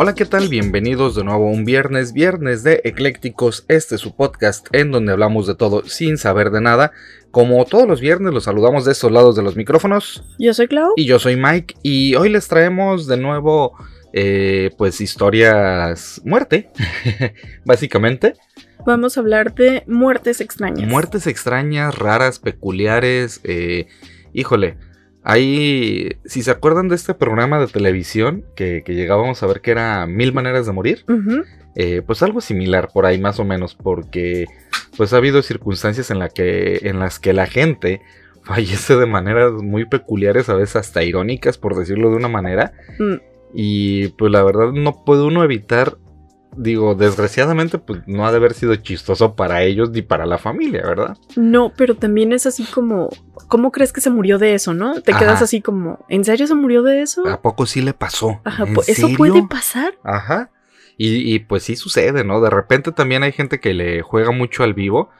Hola, ¿qué tal? Bienvenidos de nuevo a un viernes, viernes de Eclécticos. Este es su podcast en donde hablamos de todo sin saber de nada. Como todos los viernes, los saludamos de estos lados de los micrófonos. Yo soy Clau. Y yo soy Mike. Y hoy les traemos de nuevo, eh, pues, historias muerte, básicamente. Vamos a hablar de muertes extrañas. Muertes extrañas, raras, peculiares. Eh, híjole, Ahí, si se acuerdan de este programa de televisión que, llegábamos a ver que era Mil Maneras de Morir, eh, pues algo similar por ahí más o menos, porque pues ha habido circunstancias en, la que, en las que la gente fallece de maneras muy peculiares, a veces hasta irónicas, por decirlo de una manera. Mm. Y pues la verdad no puede uno evitar digo, desgraciadamente, pues no ha de haber sido chistoso para ellos ni para la familia, ¿verdad? No, pero también es así como, ¿cómo crees que se murió de eso, no? Te quedas así como, ¿en serio se murió de eso? ¿A poco sí le pasó? Ajá, ¿eso puede pasar? Ajá. Y, pues sí sucede, ¿no? De repente también hay gente que le juega mucho al vivo,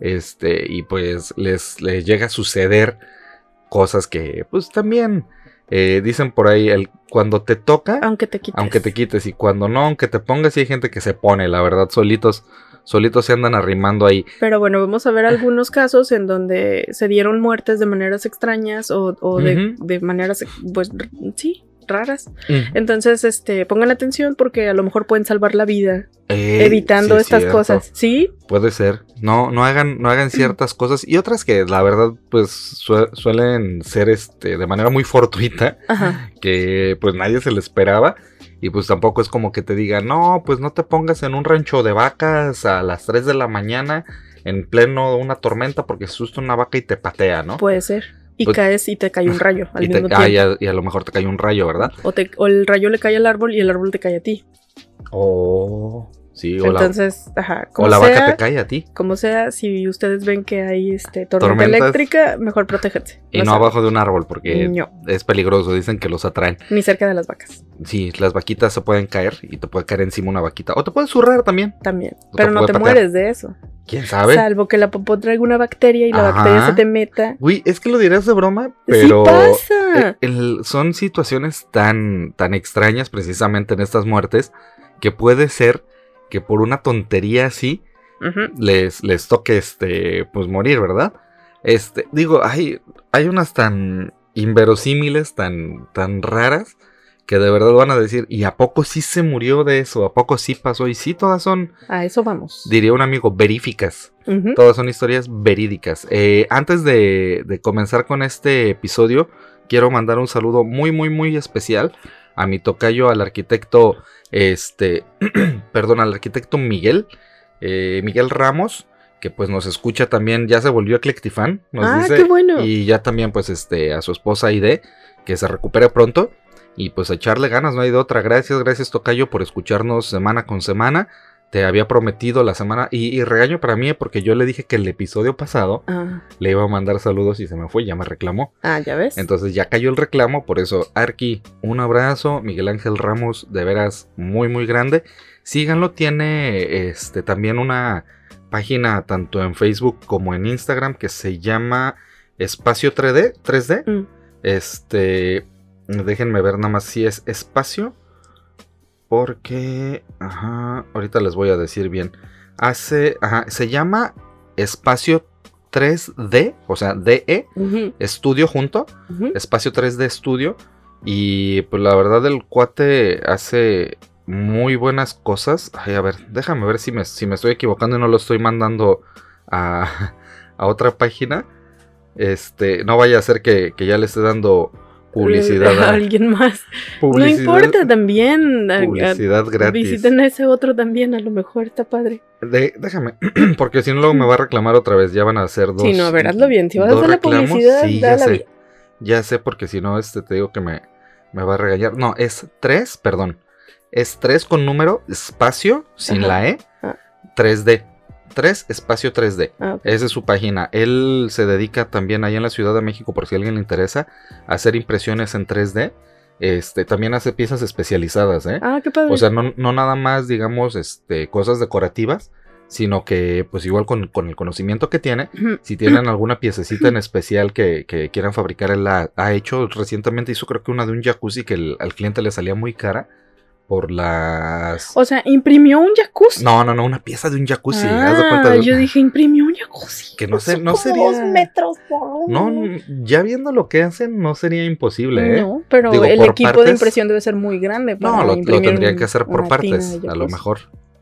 este, y pues les, les llega a suceder cosas que, pues también eh, dicen por ahí, el, cuando te toca, aunque te quites. Aunque te quites. Y cuando no, aunque te pongas, y hay gente que se pone, la verdad, solitos, solitos se andan arrimando ahí. Pero bueno, vamos a ver algunos casos en donde se dieron muertes de maneras extrañas o, de, de, maneras, pues sí, raras. Entonces, este, pongan atención porque a lo mejor pueden salvar la vida eh, evitando estas cosas. ¿Sí? Puede ser. No, no hagan, no hagan ciertas cosas y otras que la verdad, pues suelen ser este de manera muy fortuita, que pues nadie se le esperaba. Y pues tampoco es como que te digan, no, pues no te pongas en un rancho de vacas a las 3 de la mañana en pleno de una tormenta porque asusta una vaca y te patea, ¿no? Puede ser. Y pues, caes y te cae un rayo al mismo ah, tiempo. y, a, lo mejor te cae un rayo, ¿verdad? O, o, el rayo le cae al árbol y el árbol te cae a ti. Oh, sí, o Entonces, ajá. o la vaca te cae a ti. Como sea, si ustedes ven que hay este, tormenta eléctrica, mejor protéjanse. Y no, abajo de un árbol porque es peligroso, dicen que los atraen. Ni cerca de las vacas. Sí, las vaquitas se pueden caer y te puede caer encima una vaquita. O te puede zurrar también. También. Pero no te mueres de eso. ¿Quién sabe? Salvo que la popó traiga una bacteria y la bacteria se te meta. Uy, es que lo dirás de broma, pero pasa. Eh, son situaciones tan, tan extrañas precisamente en estas muertes que puede ser que por una tontería así les, les toque este, pues morir, ¿verdad? Este, digo, hay, hay unas tan inverosímiles, tan, tan raras, que de verdad van a decir, ¿y a poco sí se murió de eso? ¿A poco sí pasó? Y sí, todas son... A eso vamos. Diría un amigo, veríficas. Todas son historias verídicas. Eh, antes de, de, comenzar con este episodio, quiero mandar un saludo muy, muy, muy especial a mi tocayo, al arquitecto, este, perdón, al arquitecto Miguel, eh, Miguel Ramos que pues nos escucha también, ya se volvió Eclectifan, nos ah, qué bueno. y ya también pues este a su esposa Ide, que se recupere pronto y pues a echarle ganas, no hay de otra. Gracias, gracias Tocayo por escucharnos semana con semana. Te había prometido la semana y, regaño para mí porque yo le dije que el episodio pasado ah. le iba a mandar saludos y se me fue, ya me reclamó. Ah, ya ves. Entonces ya cayó el reclamo, por eso Arki, un abrazo, Miguel Ángel Ramos, de veras muy muy grande. Síganlo, tiene este también una página tanto en Facebook como en Instagram que se llama Espacio 3D, 3D. Mm. Este, Déjenme ver nada más si es espacio. Porque... Ajá, ahorita les voy a decir bien. Hace... Ajá, se llama espacio 3D, o sea, DE, estudio junto, espacio 3D estudio. Y pues la verdad el cuate hace muy buenas cosas. Ay, a ver, déjame ver si me, si me estoy equivocando y no lo estoy mandando a, a otra página. Este, no vaya a ser que, que ya le esté dando publicidad a alguien más. no importa también. Publicidad gratis. Visiten a ese otro también, a lo mejor está padre. déjame, porque si no luego me va a reclamar otra vez, ya van a hacer dos. Sí, no, veráslo bien, si vas a hacer la publicidad, sí, ya sé. Ya sé, porque si no, este te digo que me, me va a regañar. No, es 3, perdón. Es 3 con número, espacio, sin Ajá. la E, Ah. 3D. 3, espacio 3D. Ah. Esa es su página. Él se dedica también ahí en la Ciudad de México, por si a alguien le interesa, a hacer impresiones en 3D. Este, también hace piezas especializadas, ¿eh? Ah, qué padre. O sea, no, no nada más, digamos, este, cosas decorativas, sino que, pues igual con, con el conocimiento que tiene, si tienen alguna piececita en especial que, que quieran fabricar, él la ha hecho recientemente, hizo creo que una de un jacuzzi que el- al cliente le salía muy cara por las... O sea, imprimió un jacuzzi. No, no, no, una pieza de un jacuzzi. ah, haz de cuenta de- yo dije, imprimió un jacuzzi. Que no sé- no sería- dos metros por No, ya viendo lo que hacen, no sería imposible, ¿eh? No, pero Digo, el equipo de impresión debe ser muy grande. No, para lo, lo imprimir tendrían un- que hacer por partes, a lo mejor.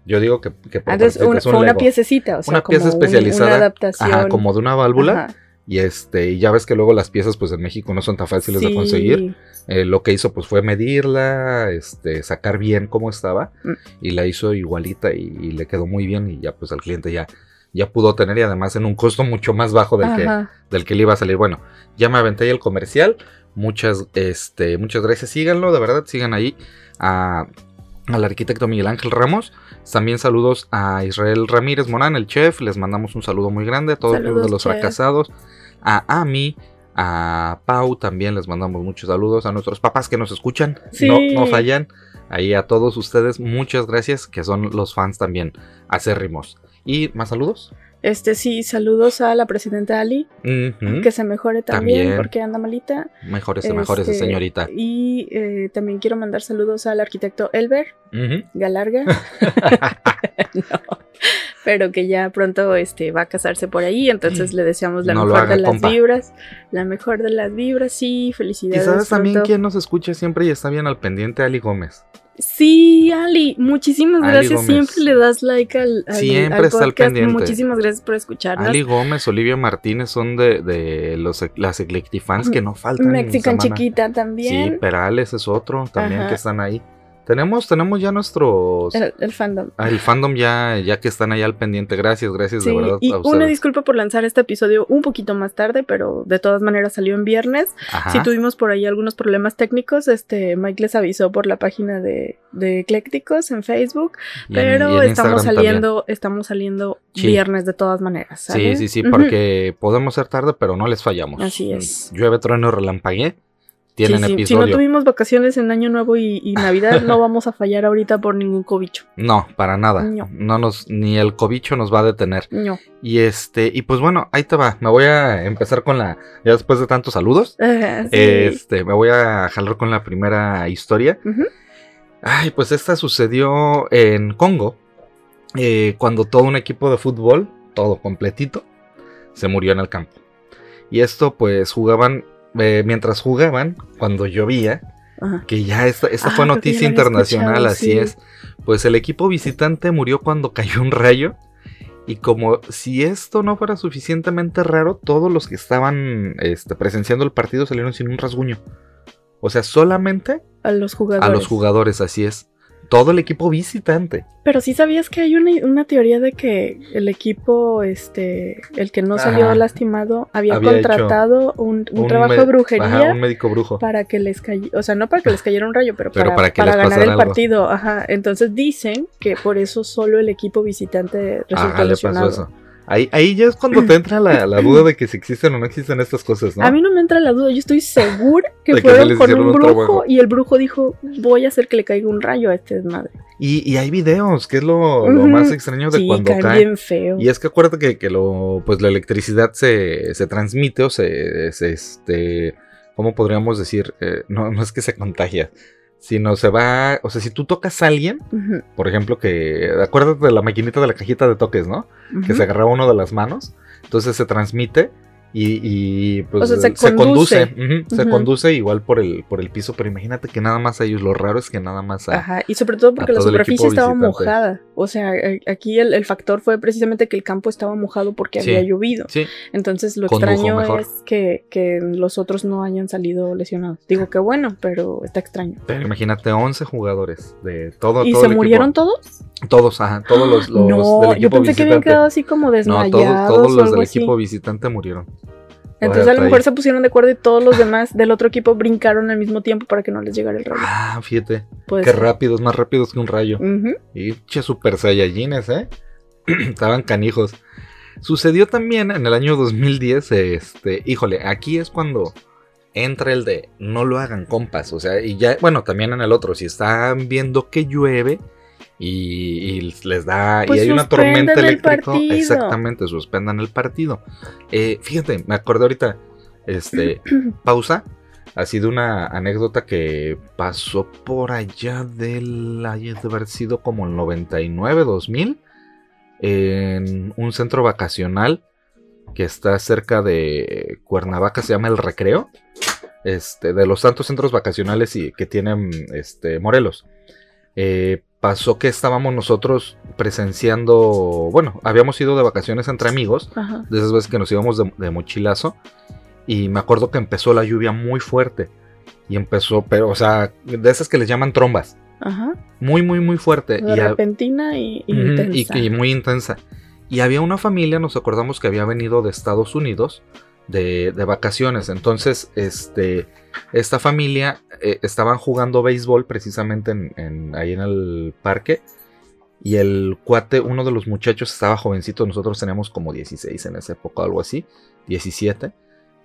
Yo digo que, que por Entonces, un fue una piececita, o sea, Una como pieza un- especializada. una adaptación. Ajá, como de una válvula. Ajá. Y este, y ya ves que luego las piezas, pues en México no son tan fáciles de conseguir. Eh, lo que hizo, pues, fue medirla, este, sacar bien cómo estaba. Mm. Y la hizo igualita y, y le quedó muy bien. Y ya, pues, al cliente ya, ya pudo tener. Y además en un costo mucho más bajo del que, del que le iba a salir. Bueno, ya me aventé ahí el comercial. Muchas, este, muchas gracias. Síganlo, de verdad, sigan ahí a, al arquitecto Miguel Ángel Ramos. También saludos a Israel Ramírez Morán, el chef. Les mandamos un saludo muy grande a todos Saludos, de los chef. fracasados. A Ami, a Pau también les mandamos muchos saludos. A nuestros papás que nos escuchan. Sí. No, no fallan. Ahí a todos ustedes, muchas gracias, que son los fans también acérrimos. ¿Y más saludos? Este sí, saludos a la presidenta Ali, que se mejore también, También. porque anda malita. Mejores, mejores, Este, señorita. Y eh, también quiero mandar saludos al arquitecto Elber. Galarga. No, pero que ya pronto este, va a casarse por ahí, entonces le deseamos la No mejor haga, de las compa. vibras. La mejor de las vibras, sí, ¿Y felicidades. sabes también quién nos escucha siempre y está bien al pendiente? Ali Gómez. Sí, Ali, muchísimas Ali gracias. Gómez. Siempre le das like al, al, Siempre al está podcast. Muchísimas gracias por escucharnos. Ali Gómez, Olivia Martínez son de, de los, las Eclectifans que no faltan. Mexican chiquita Sí, también. Perales es otro también Ajá. que están ahí. Tenemos, tenemos ya nuestros... el, el fandom. ah, el fandom ya, ya que están ahí al pendiente. Gracias, gracias Sí, de verdad y a una disculpa por lanzar este episodio un poquito más tarde, pero de todas maneras salió en viernes. Si tuvimos por ahí algunos problemas técnicos, este Mike les avisó por la página de, de Eclécticos en Facebook, Y pero en estamos también. saliendo, estamos saliendo Sí. viernes de todas maneras. Sí, sí, sí, porque podemos ser tarde, pero no les fallamos. Así es. Llueve, trueno, relampagué. Tienen Sí, sí, Si no tuvimos vacaciones en Año Nuevo y, y Navidad, no vamos a fallar ahorita por ningún cobicho. No, para nada. No. No nos, ni el cobicho nos va a detener. No. Y este, y pues bueno, ahí te va. Me voy a empezar con la. Ya después de tantos saludos. Sí. Este, me voy a jalar con la primera historia. Ay, pues esta sucedió en Congo. eh, cuando todo un equipo de fútbol, todo completito, se murió en el campo. Y esto, pues jugaban. Eh, mientras jugaban, cuando llovía, Ajá. que ya esta, esta Ah, fue noticia internacional, así sí. es. Pues el equipo visitante murió cuando cayó un rayo. Y como si esto no fuera suficientemente raro, todos los que estaban este, presenciando el partido salieron sin un rasguño. O sea, solamente A los jugadores. a los jugadores, así es. Todo el equipo visitante. Pero sí sabías que hay una, una teoría de que el equipo, este, el que no salió Ajá. lastimado, había, Había contratado un, un Un trabajo de brujería Ajá, un médico brujo. para que les cayera, o sea, no para que les cayera un rayo, pero, Pero para, para que para ganar el algo. partido. Ajá. Entonces dicen que por eso solo el equipo visitante resultó Ajá, le pasó lesionado. eso. Ahí, ahí ya es cuando te entra la, la duda de que si existen o no existen estas cosas, ¿no? A mí no me entra la duda, yo estoy segura que fueron con un brujo y el brujo dijo, voy a hacer que le caiga un rayo a este desmadre. Y, y hay videos, que es lo, más extraño de Sí, cuando caen cae. bien feo. Y es que acuérdate que, que lo, pues la electricidad se, se transmite o se, se, este, ¿cómo podríamos decir? Eh, no, no es que se contagia, sino se va, o sea, si tú tocas a alguien, por ejemplo, que, acuérdate de la maquinita de la cajita de toques, ¿no? Que se agarraba uno de las manos, entonces se transmite y, y, pues O sea, se se conduce, se conduce igual por el, por el piso, pero imagínate que nada más a ellos, lo raro es que nada más a... Ajá, y sobre todo porque la superficie estaba mojada. O sea, a- aquí el, el factor fue precisamente que el campo estaba mojado porque Sí. había llovido. Sí, Entonces lo Condujo extraño mejor. es que, que los otros no hayan salido lesionados. Digo que bueno, pero está extraño. pero imagínate 11 jugadores de todo, ¿Y todo se el equipo. murieron todos? Todos, ajá, todos los, los no, del yo equipo pensé que habían quedado así como no, desmayados todos, todos los del así. equipo visitante murieron. Entonces a lo mejor se pusieron de acuerdo y todos los demás del otro equipo brincaron al mismo tiempo para que no les llegara el rayo. Ah, fíjate. Qué rápidos, más rápidos que un rayo. Y che, super saiyajines, ¿eh? Estaban canijos. Sucedió también en el año 2010, este, híjole, aquí es cuando entra el de no lo hagan compas, o sea, y ya, bueno, también en el otro, si están viendo que llueve y, les da, y pues hay una tormenta eléctrica, exactamente, suspendan el partido. Eh, fíjate, me acordé ahorita, este, pausa, ha sido una anécdota que pasó por allá del, de haber sido como el 99, 2000, en un centro vacacional que está cerca de Cuernavaca, se llama El Recreo, este, de los tantos centros vacacionales y, que tienen este, Morelos. Eh, pasó que estábamos nosotros presenciando, bueno, habíamos ido de vacaciones entre amigos, de esas veces que nos íbamos de, mochilazo, y me acuerdo que empezó la lluvia muy fuerte, y empezó, pero, o sea, de esas que les llaman trombas. Muy, muy, muy fuerte. y repentina y, intensa. y, muy intensa. Y había una familia, nos acordamos que había venido de Estados Unidos de, vacaciones. Entonces, este, esta familia eh, estaban jugando béisbol precisamente en, ahí en el parque. Y el cuate, uno de los muchachos estaba jovencito, nosotros teníamos como 16 en esa época, algo así, 17.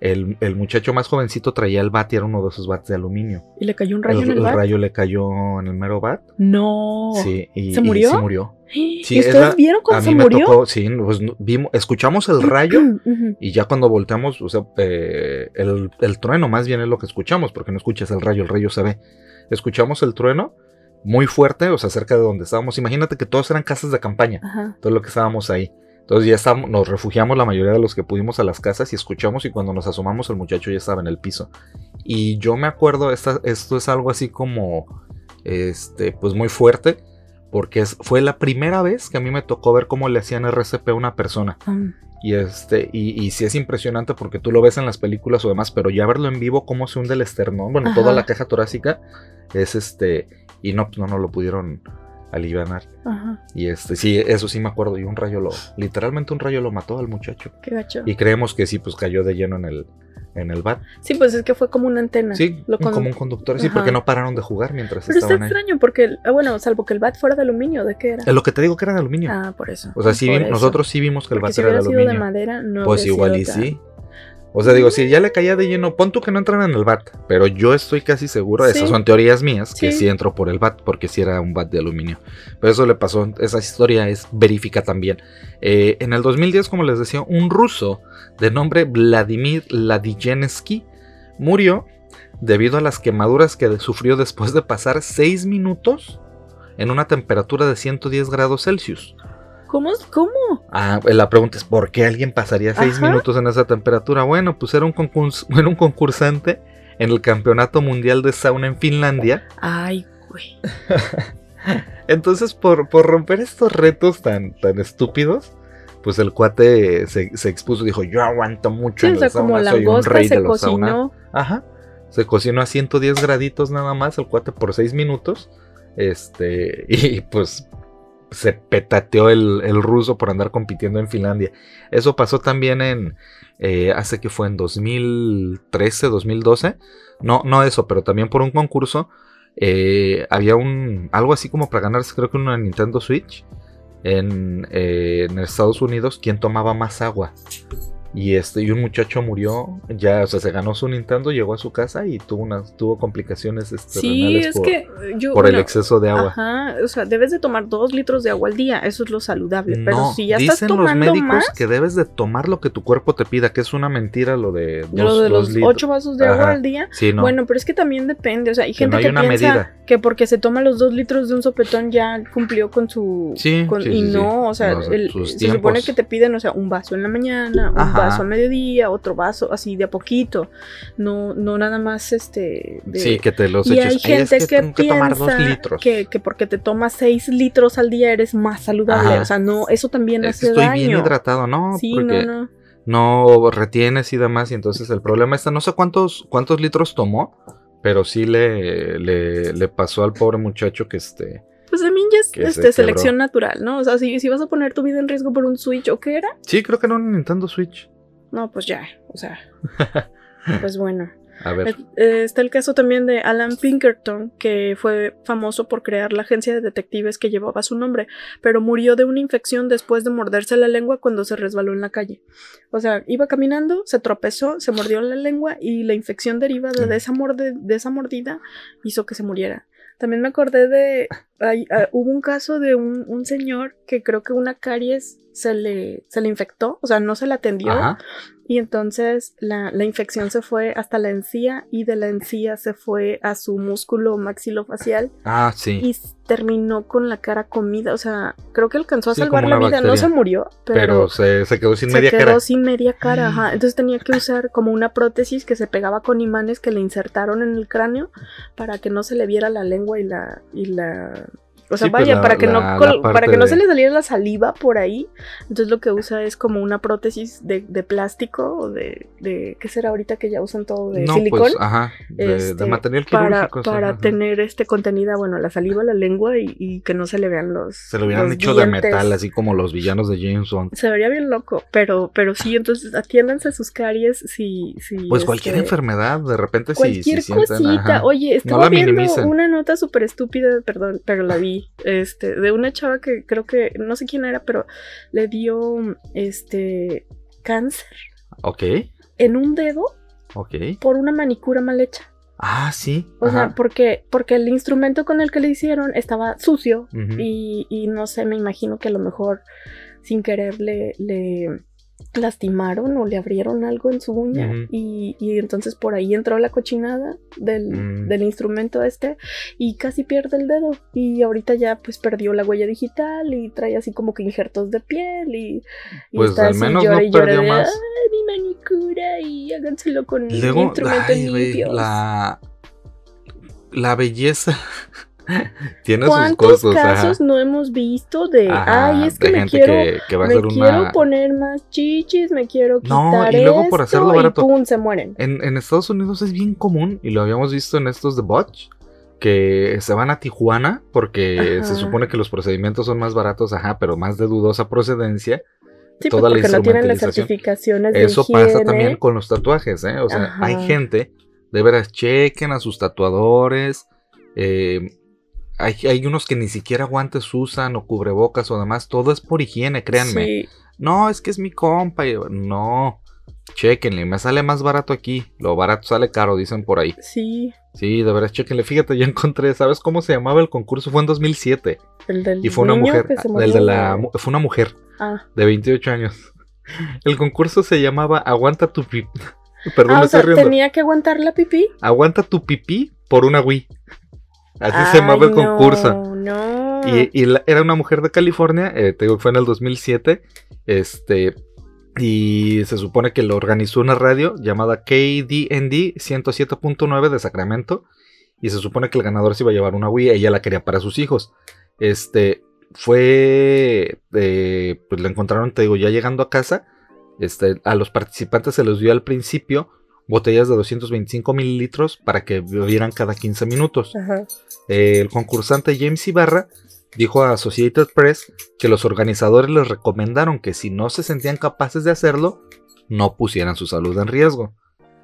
El, muchacho más jovencito traía el bat y era uno de esos bats de aluminio. ¿Y le cayó un rayo en el, el rayo le cayó en el mero bat. No. Sí. Y, ¿Se murió? se murió. ¿Y ustedes vieron cuando se murió? sí, pues, vimos, escuchamos el rayo y ya cuando volteamos, o sea, eh, el, el, trueno más bien es lo que escuchamos, porque no escuchas el rayo, el rayo se ve. Escuchamos el trueno muy fuerte, o sea, cerca de donde estábamos. Imagínate que todos eran casas de campaña, todo lo que estábamos ahí. Entonces ya estamos, nos refugiamos la mayoría de los que pudimos a las casas y escuchamos y cuando nos asomamos el muchacho ya estaba en el piso. Y yo me acuerdo, esto es algo así como, este, pues muy fuerte, porque fue la primera vez que a mí me tocó ver cómo le hacían RCP a una persona. Ah. Y este, y, y sí es impresionante porque tú lo ves en las películas o demás, pero ya verlo en vivo, cómo se hunde el esternón, bueno, toda la caja torácica, es este, y no, no, no lo pudieron alivianar. Ajá. Y este, sí, eso sí me acuerdo. Y un rayo lo, literalmente un rayo lo mató al muchacho. Qué gacho. Y creemos que sí, pues cayó de lleno en el, en el bat. Sí, pues es que fue como una antena. Sí, como un conductor. Sí, porque no pararon de jugar mientras Pero estaban está extraño porque, ah, bueno, salvo que el bat fuera de aluminio, ¿de qué era? Es lo que te digo que era de aluminio. Ah, por eso. O sea, sí, nosotros sí vimos que el bat era de aluminio. Sido de madera, no pues igual y sí. O sea, digo, si ya le caía de lleno, pon tú que no entran en el bat, pero yo estoy casi seguro, esas son teorías mías, que sí. entró por el bat, porque sí era un bat de aluminio. Pero eso le pasó, esa historia es verífica también. Eh, en el 2010, como les decía, un ruso de nombre Vladimir Ladijensky murió debido a las quemaduras que sufrió después de pasar 6 minutos en una temperatura de 110 grados Celsius. ¿Cómo? ¿Cómo? Ah, la pregunta es, ¿por qué alguien pasaría seis minutos en esa temperatura? Bueno, pues era un, un concursante en el Campeonato Mundial de Sauna en Finlandia. Ay, güey. Entonces, por, por, romper estos retos tan, tan estúpidos, pues el cuate se, se expuso, dijo, yo aguanto mucho en la sauna, soy un rey de los saunas. Ajá. Se cocinó a 110 graditos nada más el cuate por seis minutos. Este, y pues se petateó el, ruso por andar compitiendo en Finlandia. Eso pasó también en, eh, hace que fue en 2013, 2012. No, no eso, pero también por un concurso. Eh, había un, algo así como para ganarse creo que una Nintendo Switch en, eh, en Estados Unidos, quien tomaba más agua. Y este, y un muchacho murió, ya, o sea, se ganó su Nintendo, llegó a su casa y tuvo unas, tuvo complicaciones sí, es por, que por el exceso de agua. Ajá, o sea, debes de tomar dos litros de agua al día, eso es lo saludable. Pero si ya estás tomando los médicos que debes de tomar lo que tu cuerpo te pida, que es una mentira lo de dos, lo de los ocho vasos de agua al día. Sí, no. Bueno, pero es que también depende, o sea, hay gente que, piensa que porque se toma los dos litros de un sopetón ya cumplió con su, sí, y no, o sea, se supone que te piden, o sea, un vaso en la mañana, un vaso al mediodía otro vaso, así de a poquito. No, no nada más este. sí, que te los y hay gente que, piensa que, que, porque te tomas 6 litros al día eres más saludable. O sea, no, eso también hace Estoy daño. bien hidratado, ¿no? Sí, no, no. No retienes y demás. Y entonces el problema está, no sé cuántos, cuántos litros tomó, pero sí le, le, pasó al pobre muchacho que este. Pues de mí este, selección natural, ¿no? O sea, si, si vas a poner tu vida en riesgo por un Switch, ¿o qué era? Sí, creo que era un Nintendo Switch. No, pues ya, o sea. pues bueno. A ver. Eh, está el caso también de Alan Pinkerton, que fue famoso por crear la agencia de detectives que llevaba su nombre, pero murió de una infección después de morderse la lengua cuando se resbaló en la calle. O sea, iba caminando, se tropezó, se mordió la lengua y la infección derivada de, esa, de esa mordida hizo que se muriera. También me acordé de. Ah, hubo un caso de un, un, señor que creo que una caries se le, se le infectó, o sea, no se la atendió. Y entonces la, la, infección se fue hasta la encía y de la encía se fue a su músculo maxilofacial. Ah, sí. Y terminó con la cara comida. O sea, creo que alcanzó a salvar la vida. No se murió, pero, se, se, quedó sin media cara. Se quedó sin media cara, ajá. Entonces tenía que usar como una prótesis que se pegaba con imanes que le insertaron en el cráneo para que no se le viera la lengua y la, y la o sea, pues vaya, para, que no, para que no se le saliera la saliva por ahí. Entonces lo que usa es como una prótesis de, de plástico o de, de, ¿Qué será ahorita que ya usan todo de no, pues, silicón? Pues, ajá, de, este, material. Para, para tener este contenida, bueno, la saliva, la lengua y, y, que no se le vean los. Se lo hubieran hecho de metal, así como los villanos de James Bond. Se vería bien loco, pero, pero sí, entonces atiéndanse sus caries si. si pues cualquier este, enfermedad, de repente cualquier si, Cualquier cosita. Oye, estaba viendo una nota súper estúpida, perdón, pero la vi este, de una chava que creo que, no sé quién era, pero le dio, este, cáncer. Ok. En un dedo. Ok. Por una manicura mal hecha. Ah, sí. O sea, porque, porque el instrumento con el que le hicieron estaba sucio y, y, no sé, me imagino que a lo mejor sin querer le, le lastimaron o le abrieron algo en su uña y, entonces por ahí entró la cochinada mm. del, instrumento este y casi pierde el dedo y ahorita ya pues perdió la huella digital y trae así como que injertos de piel y, pues al menos no perdió más. Mi manicura y háganselo con instrumento la la belleza Tiene ¿Cuántos sus casos no hemos visto de, ay, es que me quiero, me quiero poner más chichis, me quiero quitar no, y luego por hacerlo barato, y pum, se mueren. En, en, Estados Unidos es bien común, y lo habíamos visto en estos de Botch, que se van a Tijuana porque se supone que los procedimientos son más baratos, ajá, pero más de dudosa procedencia. Sí, toda porque la no tienen las certificaciones de Eso pasa también con los tatuajes, ¿eh? O sea, hay gente, de veras, chequen a sus tatuadores, eh, hay, unos que ni siquiera guantes usan o cubrebocas o demás. Todo es por higiene, créanme. No, es que es mi compa. no, chequenle, me sale más barato aquí. Lo barato sale caro, dicen por ahí. Sí. Sí, de veras, chequenle. Fíjate, ya encontré, ¿sabes cómo se llamaba el concurso? Fue en 2007. El del y fue una mujer. El de la, fue una mujer ah. de 28 años. El concurso se llamaba Aguanta tu pipí. Perdón, ah, o sea, ¿Tenía que aguantar la pipí? Aguanta tu pipí por una Wii. Así se llamaba el concurso. No. Y, era una mujer de California, eh, te digo que fue en el 2007. Este. Y se supone que lo organizó una radio llamada KDND 107.9 de Sacramento. Y se supone que el ganador se iba a llevar una Wii. Ella la quería para sus hijos. Este. Fue. Eh, pues la encontraron, te digo, ya llegando a casa. Este, a los participantes se les dio al principio botellas de 225 mililitros para que bebieran cada 15 minutos. El concursante James Ibarra dijo a Associated Press que los organizadores les recomendaron que si no se sentían capaces de hacerlo, no pusieran su salud en riesgo.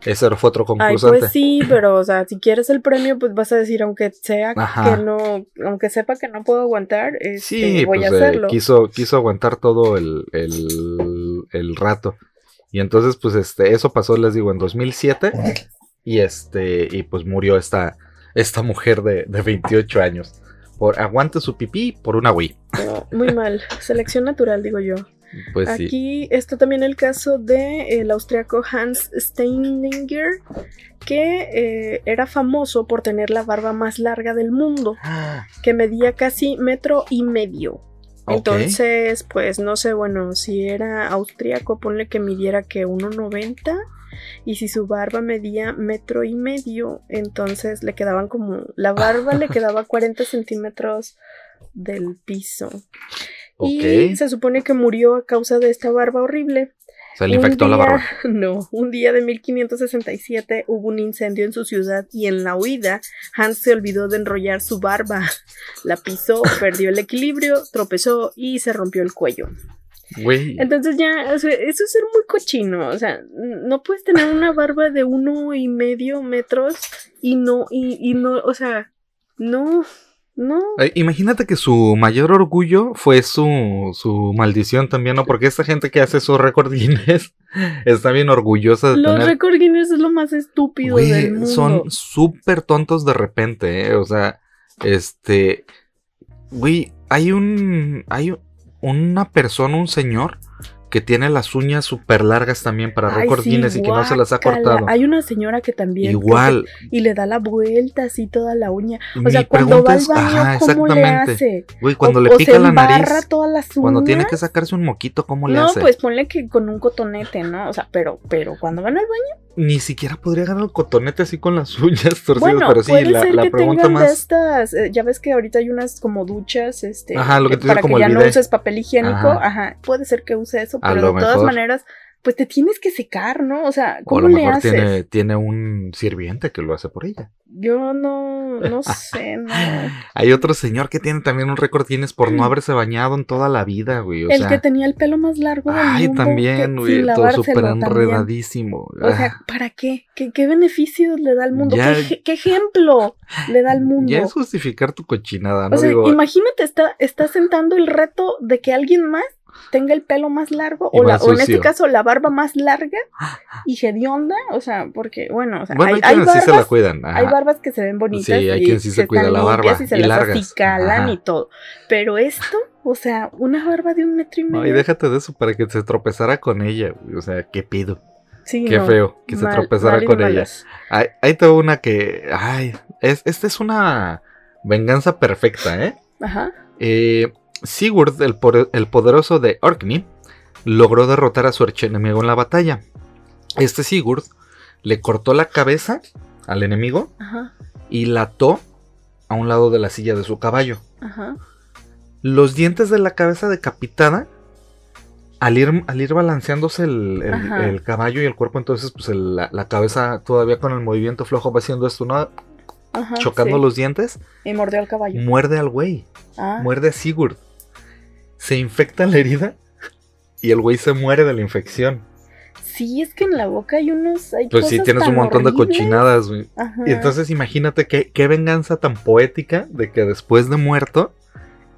Ese fue otro concursante. pues sí, pero o sea, si quieres el premio, pues vas a decir, aunque sea que no, aunque sepa que no puedo aguantar, este, sí, voy a pues, eh, hacerlo. quiso, quiso aguantar todo el, el, el rato. Y entonces, pues, este, eso pasó, les digo, en 2007. Y este, y pues murió esta, esta mujer de, de 28 años. Por aguante su pipí por una Wii. muy mal. Selección natural, digo yo. Pues Aquí está también el caso de el austriaco Hans Steininger, que eh, era famoso por tener la barba más larga del mundo, que medía casi metro y medio. Entonces, pues no sé, bueno, si era austríaco, ponle que midiera que 1,90 y si su barba medía metro y medio, entonces le quedaban como, la barba le quedaba 40 centímetros del piso. Y se supone que murió a causa de esta barba horrible. Se le infectó la barba. No, un día de 1567 hubo un incendio en su ciudad y en la huida Hans se olvidó de enrollar su barba. La pisó, perdió el equilibrio, tropezó y se rompió el cuello. Güey. Entonces ya, eso es ser muy cochino. O sea, no puedes tener una barba de uno y medio metros y no, y, y no, o sea, no. No. Eh, imagínate que su mayor orgullo fue su, su maldición también, ¿no? Porque esta gente que hace sus récord Guinness está bien orgullosa de Los récord Guinness es lo más estúpido del mundo. Son súper tontos de repente, ¿eh? O sea, este... Güey, hay un... Hay una persona, un señor, que tiene las uñas súper largas también para récord Guinness y que no se las ha cortado. Hay una señora que también. Igual. y le da la vuelta así toda la uña. O sea, cuando va al baño, ¿cómo le hace? Güey, cuando le pica la nariz. Cuando tiene que sacarse un moquito, ¿cómo le hace? No, pues ponle que con un cotonete, ¿no? O sea, pero, pero cuando van al baño ni siquiera podría ganar el cotonete así con las uñas torcidas, pero sí, la, ser que pregunta más. De estas, eh, ya ves que ahorita hay unas como duchas, este, ajá, lo que para que ya no uses papel higiénico, ajá. puede ser que use eso, pero de todas maneras pues te tienes que secar, ¿no? O sea, ¿cómo o a lo mejor Tiene, tiene un sirviente que lo hace por ella. Yo no, no sé, no. Hay otro señor que tiene también un récord tienes por no haberse bañado en toda la vida, güey. el que tenía el pelo más largo del Ay, también, güey, todo súper enredadísimo. O sea, ¿para qué? qué? ¿Qué, beneficios le da al mundo? ¿Qué, ejemplo le da al mundo? Ya es justificar tu cochinada, ¿no? O sea, imagínate, está, está sentando el reto de que alguien más tenga el pelo más largo o, la, o, en este caso la barba más larga y hedionda, o sea, porque bueno, o sea, hay, hay, barbas, sí se la cuidan. hay barbas que se ven bonitas sí, hay y quien sí se cuida la barba y se las acicalan y todo, pero esto, o sea, una barba de un metro y medio. No, y déjate de eso para que se tropezara con ella, o sea, qué pido. Sí, Qué feo que se tropezara con ella. Hay, hay toda una que. Ay, es, esta es una venganza perfecta, ¿eh? Ajá. Eh, Sigurd, el, poderoso de Orkney, logró derrotar a su archienemigo en la batalla. Este Sigurd le cortó la cabeza al enemigo y la ató a un lado de la silla de su caballo. Los dientes de la cabeza decapitada, al ir, al ir balanceándose el, caballo y el cuerpo, entonces pues la, cabeza todavía con el movimiento flojo va haciendo esto, ¿no? chocando los dientes. Y mordió al caballo. Muerde al güey. Ah. Muerde a Sigurd se infecta la herida y el güey se muere de la infección. Sí, es que en la boca hay unos. Hay pues sí, tienes un montón de cochinadas, güey. Y entonces imagínate qué, qué venganza tan poética de que después de muerto,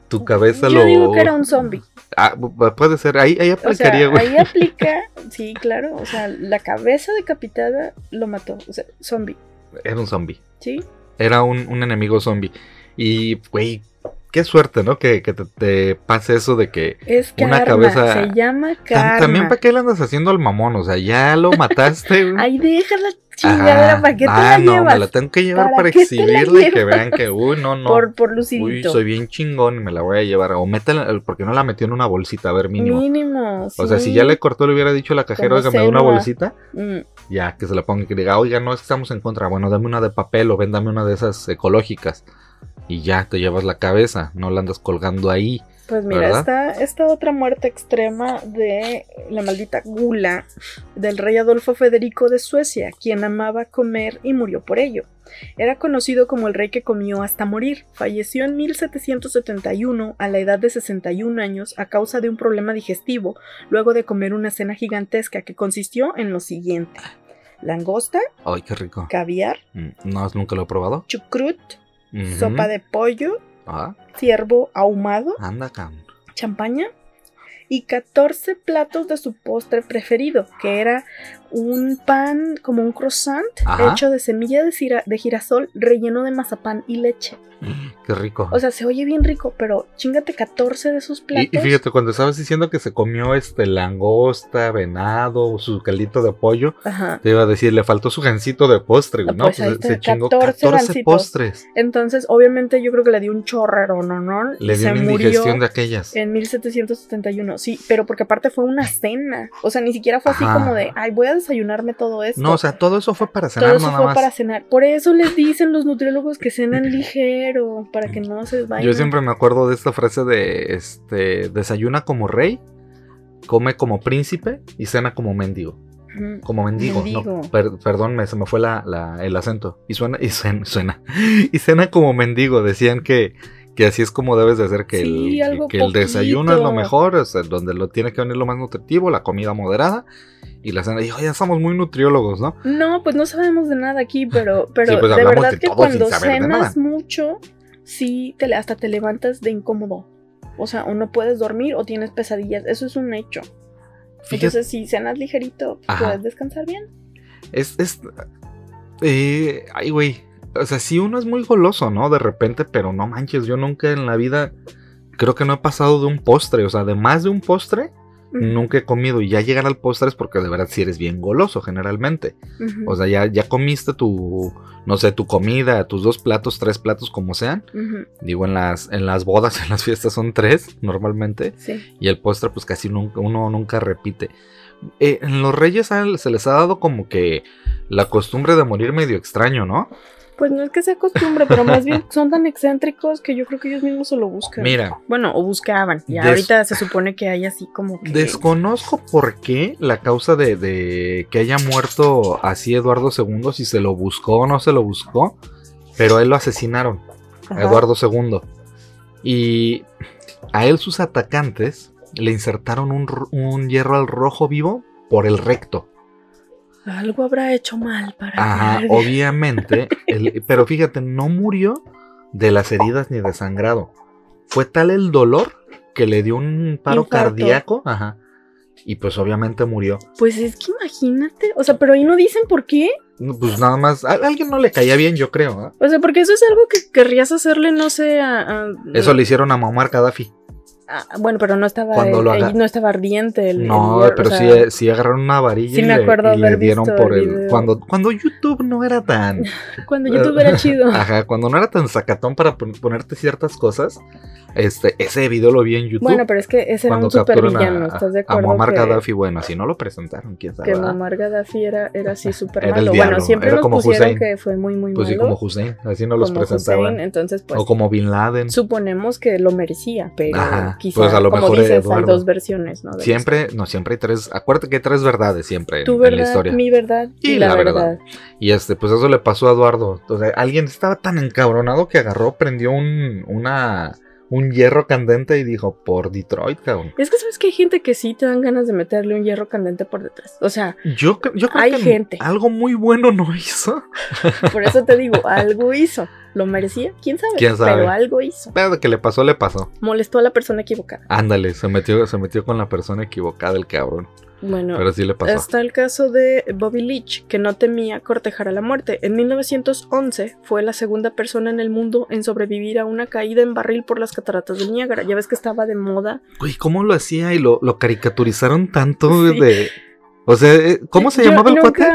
tu cabeza lo. Yo digo que era un zombie. Ah, puede ser, ahí, ahí aplicaría, güey. ahí aplica, sí, claro. O sea, la cabeza decapitada lo mató. O sea, zombie. Era un zombie. Sí. Era un, un enemigo zombie. Y, güey, qué suerte, ¿no? Que, te, pase eso de que es una cabeza. Se llama karma. También para qué le andas haciendo al mamón, o sea, ya lo mataste. Ay, déjala chingadera, ¿para qué te ah, la no, me la tengo que llevar para, exhibirle y que vean que, uy, no, no. Por, por lucidito. Uy, soy bien chingón y me la voy a llevar. O métela, porque no la metió en una bolsita, a ver, mínimo. Mínimo, O sea, si ya le cortó, le hubiera dicho a la cajera, oiga, me da una bolsita. Mm. Ya, que se la ponga y que diga, oiga, no, estamos en contra. Bueno, dame una de papel o véndame una de esas ecológicas y ya te llevas la cabeza, no la andas colgando ahí. Pues mira, esta, esta otra muerte extrema de la maldita gula del rey Adolfo Federico de Suecia, quien amaba comer y murió por ello. Era conocido como el rey que comió hasta morir. Falleció en 1771 a la edad de 61 años a causa de un problema digestivo, luego de comer una cena gigantesca que consistió en lo siguiente: langosta, ¡ay, qué rico! Caviar, mm, no, nunca lo he probado. Chucrut, sopa de pollo, ciervo ahumado, champaña y 14 platos de su postre preferido, que era un pan como un croissant hecho de semilla de, girasol relleno de mazapán y leche. Qué rico. O sea, se oye bien rico, pero chingate 14 de sus platos. Y, fíjate, cuando estabas diciendo que se comió este langosta, venado, su caldito de pollo, te iba a decir, le faltó su gancito de postre, ¿no? Pues, pues se chingó 14, postres. Entonces, obviamente, yo creo que le dio un chorrero, ¿no? ¿no? Le dio una indigestión de aquellas. En 1771, sí, pero porque aparte fue una cena. O sea, ni siquiera fue así como de, ay, voy a desayunarme todo esto. No, o sea, todo eso fue para cenar, todo eso fue para cenar. Por eso les dicen los nutriólogos que cenan ligero, para que no se vayan. Yo siempre me acuerdo de esta frase de, este, desayuna como rey, come como príncipe y cena como mendigo. Como mendigo, no, perdón, me, se me fue la, el acento. Y suena, y suena, y cena como mendigo. Decían que, que así es como debes de hacer que, el, que, el desayuno es lo mejor, es donde lo tiene que venir lo más nutritivo, la comida moderada y la cena. Dijo, ya somos muy nutriólogos, ¿no? No, pues no sabemos de nada aquí, pero, pero pues de verdad que cuando cenas mucho, sí, te, hasta te levantas de incómodo. O sea, o no puedes dormir o tienes pesadillas. Eso es un hecho. Entonces, si cenas ligerito, puedes descansar bien. Es, es, eh, ay, güey, o sea, sí uno es muy goloso, ¿no? De repente, pero no manches, yo nunca en la vida creo que no he pasado de un postre, o sea, de más de un postre, nunca he comido. Y ya llegar al postre es porque de verdad sí eres bien goloso generalmente. O sea, ya, ya comiste tu, no sé, tu comida, tus dos platos, tres platos, como sean. Digo, en las, en las bodas, en las fiestas son tres normalmente. Y el postre, pues casi nunca, uno nunca repite. Eh, en los reyes se les ha dado como que la costumbre de morir medio extraño, ¿no? Pues no es que sea costumbre, pero más bien son tan excéntricos que yo creo que ellos mismos se lo buscan. Mira. Bueno, o buscaban. Y ahorita se supone que hay así como que. Desconozco por qué la causa de, que haya muerto así Eduardo II, si se lo buscó o no se lo buscó, pero a él lo asesinaron, a Eduardo II. Y a él sus atacantes le insertaron un, un hierro al rojo vivo por el recto. Algo habrá hecho mal para. Ajá, obviamente. pero fíjate, no murió de las heridas ni de sangrado. Fue tal el dolor que le dio un paro cardíaco. Ajá. Y pues obviamente murió. Pues es que imagínate. O sea, pero ahí no dicen por qué. Pues nada más, a alguien no le caía bien, yo creo. O sea, porque eso es algo que querrías hacerle, no sé, a... Eso le hicieron a Muammar Gaddafi. Ah, bueno, pero no estaba, no estaba ardiente el. No, pero sí, sí, agarraron una varilla y, le, dieron por el. cuando, cuando YouTube no era tan. cuando YouTube era chido. Ajá, cuando no era tan sacatón para ponerte ciertas cosas. Este, ese video lo vi en YouTube. Bueno, pero es que ese era un super villano, ¿estás de acuerdo? A Muammar Gaddafi, bueno, así no lo presentaron, quién sabe. Que Muammar Gaddafi era, era así súper malo. bueno, siempre nos pusieron que fue muy, muy pues malo. Pues sí, como Hussein, así no los presentaban. entonces, pues. O como Bin Laden. Suponemos que lo merecía, pero quizás, pues a lo como mejor dices, hay dos versiones, ¿no? siempre, no, siempre hay tres, acuérdate que hay tres verdades siempre tu verdad, la historia. mi verdad y, la, verdad. Y este, pues eso le pasó a Eduardo. Entonces, alguien estaba tan encabronado que agarró, prendió un, una un hierro candente y dijo, por Detroit, cabrón. Es que sabes que hay gente que sí te dan ganas de meterle un hierro candente por detrás. O sea, yo, yo creo hay gente. algo muy bueno no hizo. Por eso te digo, algo hizo. ¿Lo merecía? ¿Quién sabe? ¿Quién sabe? Pero algo hizo. Pero que le pasó, le pasó. Molestó a la persona equivocada. Ándale, se metió, se metió con la persona equivocada el cabrón. Bueno, está el caso de Bobby Leach, que no temía cortejar a la muerte. En 1911 fue la segunda persona en el mundo en sobrevivir a una caída en barril por las cataratas del Niágara. Ya ves que estaba de moda. Güey, ¿cómo lo hacía? Y lo, lo caricaturizaron tanto de o sea, eh, ¿cómo se llamaba el cuate?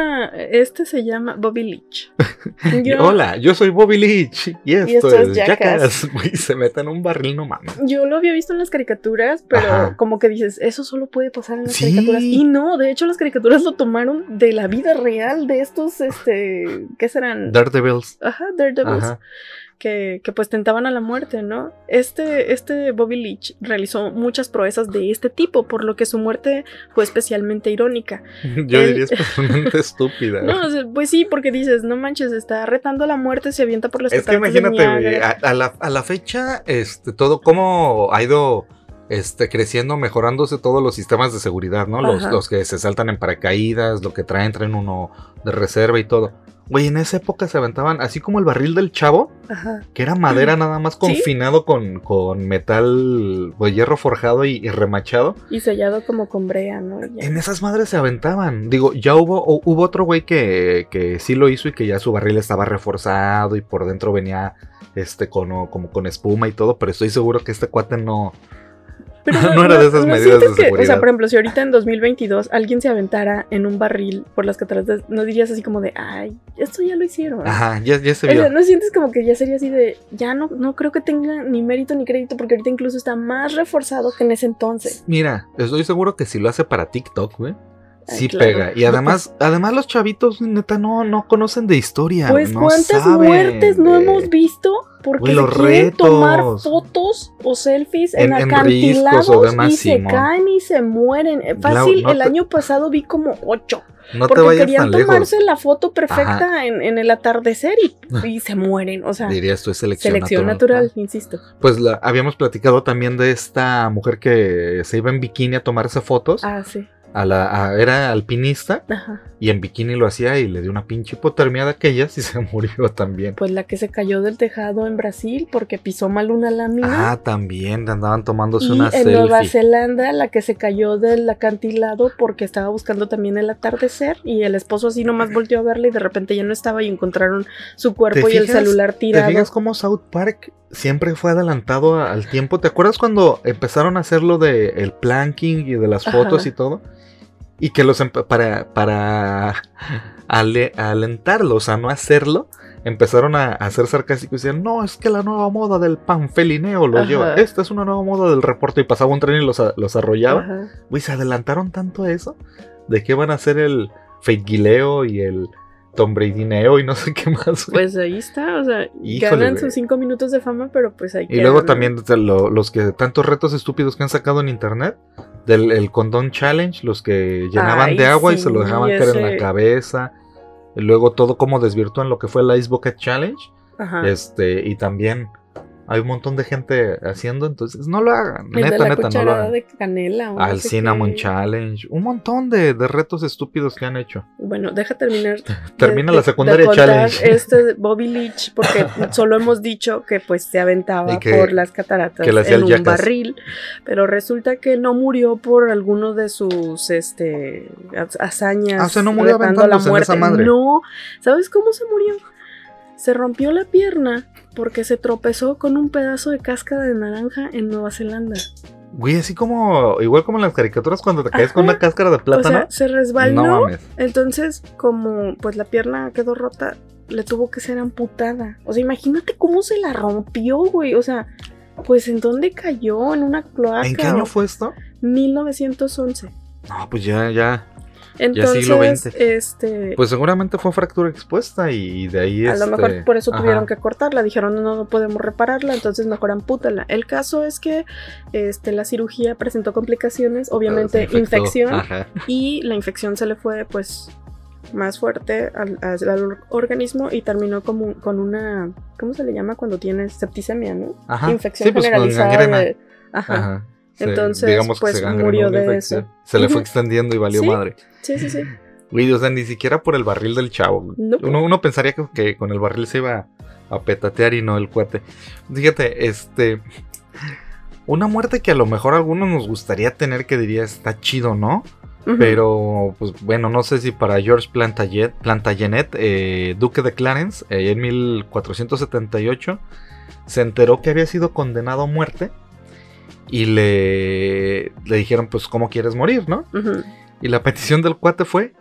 Este se llama Bobby Leach. Hola, yo soy Bobby Leach. Y esto, es Jackass. se mete en un barril, no mames. Yo lo había visto en las caricaturas, pero como que dices, eso solo puede pasar en las caricaturas. Y no, de hecho, las caricaturas lo tomaron de la vida real de estos, este, ¿qué serán? Daredevils. Ajá, Daredevils. Ajá que, pues tentaban a la muerte, ¿no? Este, este Bobby Leach realizó muchas proezas de este tipo, por lo que su muerte fue especialmente irónica. Yo diría especialmente estúpida. No, pues sí, porque dices, no manches, está retando a la muerte, se avienta por las Es que imagínate, a, la, a la fecha, este, todo, cómo ha ido este, creciendo, mejorándose todos los sistemas de seguridad, ¿no? Los, los, que se saltan en paracaídas, lo que traen, traen uno de reserva y todo. Güey, en esa época se aventaban así como el barril del chavo, que era madera nada más confinado con, con, metal, pues hierro forjado y, remachado. Y sellado como con brea, ¿no? En esas madres se aventaban. Digo, ya hubo, hubo otro güey que, que sí lo hizo y que ya su barril estaba reforzado y por dentro venía este con, como con espuma y todo, pero estoy seguro que este cuate no, no, era de esas medidas de seguridad. o sea, por ejemplo, si ahorita en 2022 alguien se aventara en un barril por las cataratas, no dirías así como de, ay, esto ya lo hicieron. Ajá, ya, ya se vio. no sientes como que ya sería así de, ya no, no creo que tenga ni mérito ni crédito porque ahorita incluso está más reforzado que en ese entonces. Mira, estoy seguro que si lo hace para TikTok, güey, Sí pega. Y además, además los chavitos, neta, no, no conocen de historia. Pues cuántas muertes no hemos visto porque se quieren tomar fotos o selfies en, acantilados y se caen y se mueren. Fácil, el año pasado vi como ocho. No porque querían tomarse la foto perfecta en, el atardecer y, se mueren. O sea, dirías tú es selección, selección natural, insisto. Pues habíamos platicado también de esta mujer que se iba en bikini a tomarse fotos. Ah, sí a la, era alpinista y en bikini lo hacía y le dio una pinche hipotermia de aquellas y se murió también. Pues la que se cayó del tejado en Brasil porque pisó mal una lámina. Ah, también andaban tomándose una en Nueva Zelanda la que se cayó del acantilado porque estaba buscando también el atardecer y el esposo así nomás volteó a verla y de repente ya no estaba y encontraron su cuerpo y el celular tirado. ¿Te fijas cómo South Park siempre fue adelantado al tiempo? ¿Te acuerdas cuando empezaron a hacer lo de el planking y de las fotos y todo? Y que los para, para alentarlos a no hacerlo, empezaron a, hacer sarcásticos y decían, no, es que la nueva moda del panfelineo lo lleva, esta es una nueva moda del reporte y pasaba un tren y los, los arrollaba. Uy, se adelantaron tanto a eso, de que van a hacer el fake y el Tom Neo y no sé qué más. Pues ahí está, o sea, ganan sus cinco minutos de fama, pero pues hay Y luego también los que tantos retos estúpidos que han sacado en internet, del el condón challenge, los que llenaban de agua y se lo dejaban caer en la cabeza. Y luego todo como desvirtúan lo que fue el Ice Bucket Challenge. Este, y también hay un montón de gente haciendo, entonces no lo hagan. neta, neta, no lo hagan. de canela. Al Cinnamon Challenge. Un montón de, retos estúpidos que han hecho. Bueno, deja terminar. Termina la secundaria challenge. Este Bobby Leach, porque solo hemos dicho que pues se aventaba por las cataratas en un barril. Pero resulta que no murió por alguno de sus este hazañas. Ah, o sea, no murió aventándose la muerte. En esa madre. No. ¿Sabes cómo se murió? Se rompió la pierna porque se tropezó con un pedazo de cáscara de naranja en Nueva Zelanda. Güey, así como, igual como en las caricaturas cuando te caes con una cáscara de plátano. O sea, se resbaló. Entonces, como pues la pierna quedó rota, le tuvo que ser amputada. O sea, imagínate cómo se la rompió, güey. O sea, pues en dónde cayó, en una cloaca. ¿En qué año fue esto? 1911. No, pues ya, ya, entonces, este. Pues seguramente fue fractura expuesta y de ahí. A lo mejor este, por eso tuvieron que cortarla. Dijeron, no, no podemos repararla, entonces mejor ampútala. El caso es que este, la cirugía presentó complicaciones, obviamente infección. Y la infección se le fue, pues, más fuerte al, organismo y terminó como, con una. ¿Cómo se le llama cuando tienes septicemia, no? Infección pues, generalizada. ajá. Entonces, pues murió de eso. Se le fue extendiendo y valió madre. Sí, sí, sí. Güey, o sea, ni siquiera por el barril del chavo. Uno, uno, pensaría que, con el barril se iba a petatear y no el cuate. Fíjate, este. Una muerte que a lo mejor a algunos nos gustaría tener que diría está chido, ¿no? Pero, pues bueno, no sé si para George Plantagenet, eh, duque de Clarence, eh, en 1478, se enteró que había sido condenado a muerte y le, le dijeron, pues, ¿cómo quieres morir, no? Y la petición del cuate fue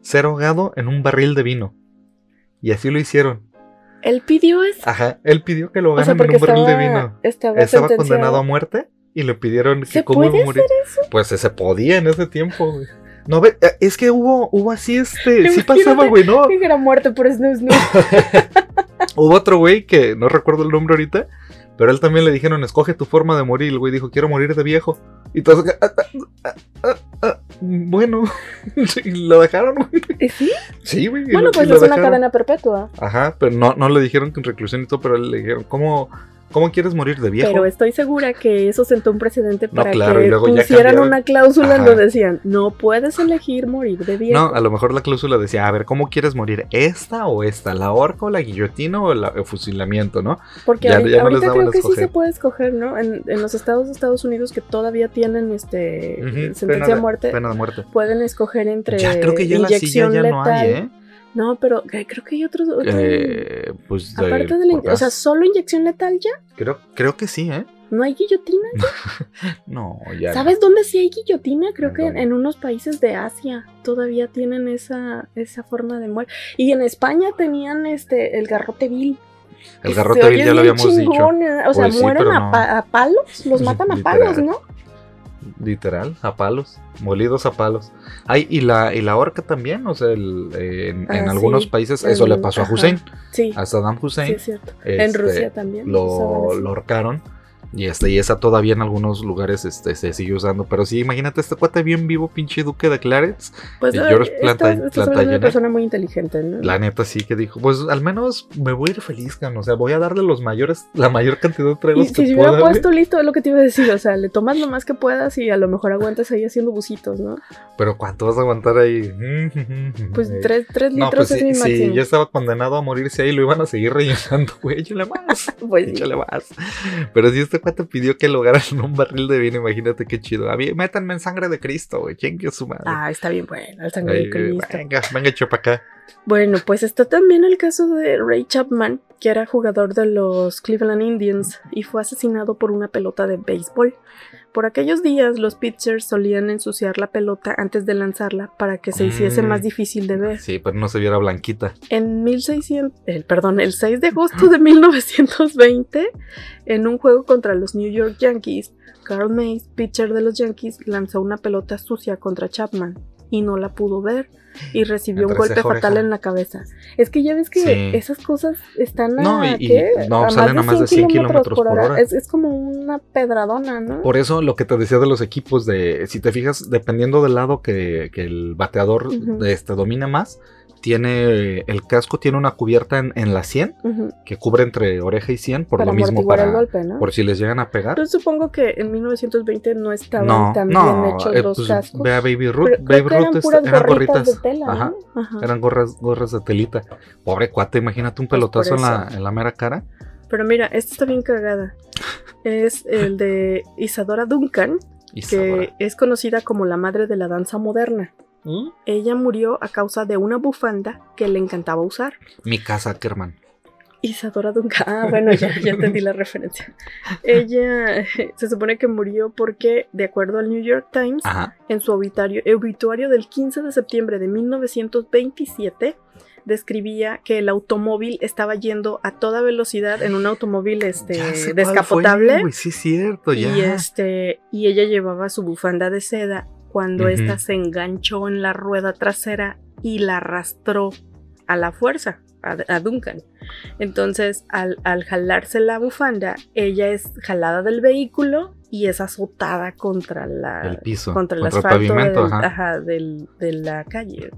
ser ahogado en un barril de vino. Y así lo hicieron. Él pidió eso. Ajá, él pidió que lo ahogaran en un barril de vino. Estaba, condenado a muerte y le pidieron que ¿Se puede Hacer eso? Pues se podía en ese tiempo, güey. No, eh, es que hubo, hubo así este. Sí pasaba, güey, ¿no? Que era muerte por hubo otro güey que no recuerdo el nombre ahorita pero él también le dijeron, escoge tu forma de morir. El güey dijo, quiero morir de viejo. Y todos, ah, ah, ah, bueno, lo dejaron, güey. ¿Sí? Sí, güey. Bueno, pues es una cadena perpetua. Ajá, pero no, no le dijeron que en reclusión y todo, pero le dijeron, ¿cómo, ¿Cómo quieres morir de viejo? Pero estoy segura que eso sentó un precedente para que pusieran una cláusula en donde decían, no puedes elegir morir de viejo. No, a lo mejor la cláusula decía, a ver, ¿cómo quieres morir? ¿Esta o esta? ¿La horca o la guillotina o el fusilamiento, no? Porque ahorita, creo que sí se puede escoger, ¿no? En, los estados de Estados Unidos que todavía tienen este sentencia de, muerte, pena de muerte, pueden escoger entre ya, creo que ya inyección la ya no hay, ¿eh? No, pero creo que hay otros. Eh, pues aparte de la. O sea, ¿solo inyección letal ya? Creo, creo que sí, ¿eh? ¿No hay guillotina ya? no, ya. ¿Sabes dónde sí hay guillotina? Creo que en, unos países de Asia todavía tienen esa, esa forma de muerte. Y en España tenían este el garrote vil. El garrote vil ya lo habíamos dicho. O sea, pues mueren a, palos, los matan a palos, ¿no? Literal, a palos, molidos a palos. Ay, y la, y la horca también, o sea, en, ah, algunos países eso le pasó a Hussein, a Saddam Hussein. en este, Rusia también. Lo, lo. Y, este, y esa todavía en algunos lugares este, se sigue usando. Pero sí, imagínate este cuate bien vivo, pinche Duque de Clarence. Pues y George Planta, una persona muy inteligente, ¿no? La neta sí que dijo, pues al menos me voy a ir feliz, cabrón. O sea, voy a darle los mayores, la mayor cantidad de tragos y, que si pueda. Si hubiera puesto listo, es lo que te iba a decir. O sea, le tomas lo más que puedas y a lo mejor aguantas ahí haciendo busitos, ¿no? Pero ¿cuánto vas a aguantar ahí? Pues tres, tres litros pues, es mi máximo. Sí, ya estaba condenado a morirse ahí, lo iban a seguir rellenando, güey. Échale más. pues Échale más. Pero si este cuate pidió que lo en un barril de vino, imagínate qué chido. A mí, métanme en sangre de Cristo, güey. ¿Quién que su madre? Ah, está bien bueno, el sangre de Cristo. Venga, venga, para acá. Bueno, pues está también el caso de Ray Chapman, que era jugador de los Cleveland Indians y fue asesinado por una pelota de béisbol. Por aquellos días los pitchers solían ensuciar la pelota antes de lanzarla para que se hiciese más mm. difícil de ver. Sí, pero no se viera blanquita. En 1600, el, perdón, el 6 de agosto de 1920, en un juego contra los New York Yankees, Carl Mays, pitcher de los Yankees, lanzó una pelota sucia contra Chapman y no la pudo ver y recibió un golpe fatal en la cabeza. Es que ya ves que esas cosas están a, no, y, no, salen a más de 100 kilómetros por hora. Es, como una pedradona, ¿no? Por eso lo que te decía de los equipos, de si te fijas, dependiendo del lado que, el bateador este, domina más, tiene el casco tiene una cubierta en, la 100 que cubre entre oreja y 100 por lo mismo para el golpe, ¿no? por si les llegan a pegar. Yo supongo que en 1920 no estaban tan bien hechos eh, los pues, cascos. Ve a Baby Ruth, Baby Ruth eran, gorritas de tela, Ajá, eran gorras gorras de telita. Pobre cuate, imagínate un pues pelotazo en la, en la mera cara. Pero mira, esta está bien cagada. es el de Isadora Duncan, que es conocida como la madre de la danza moderna. ¿Mm? Ella murió a causa de una bufanda que le encantaba usar. Mi casa, Kerman. Isadora Duncan. Ah, bueno, ya, entendí la referencia. Ella se supone que murió porque, de acuerdo al New York Times, en su obituario, obituario del 15 de septiembre de 1927, describía que el automóvil estaba yendo a toda velocidad en un automóvil este descapotable. sí, cierto, ya. Y este y ella llevaba su bufanda de seda cuando ésta se enganchó en la rueda trasera y la arrastró a la fuerza, a, Duncan. Entonces, al, jalarse la bufanda, ella es jalada del vehículo y es azotada contra la el piso, contra el asfalto de la calle.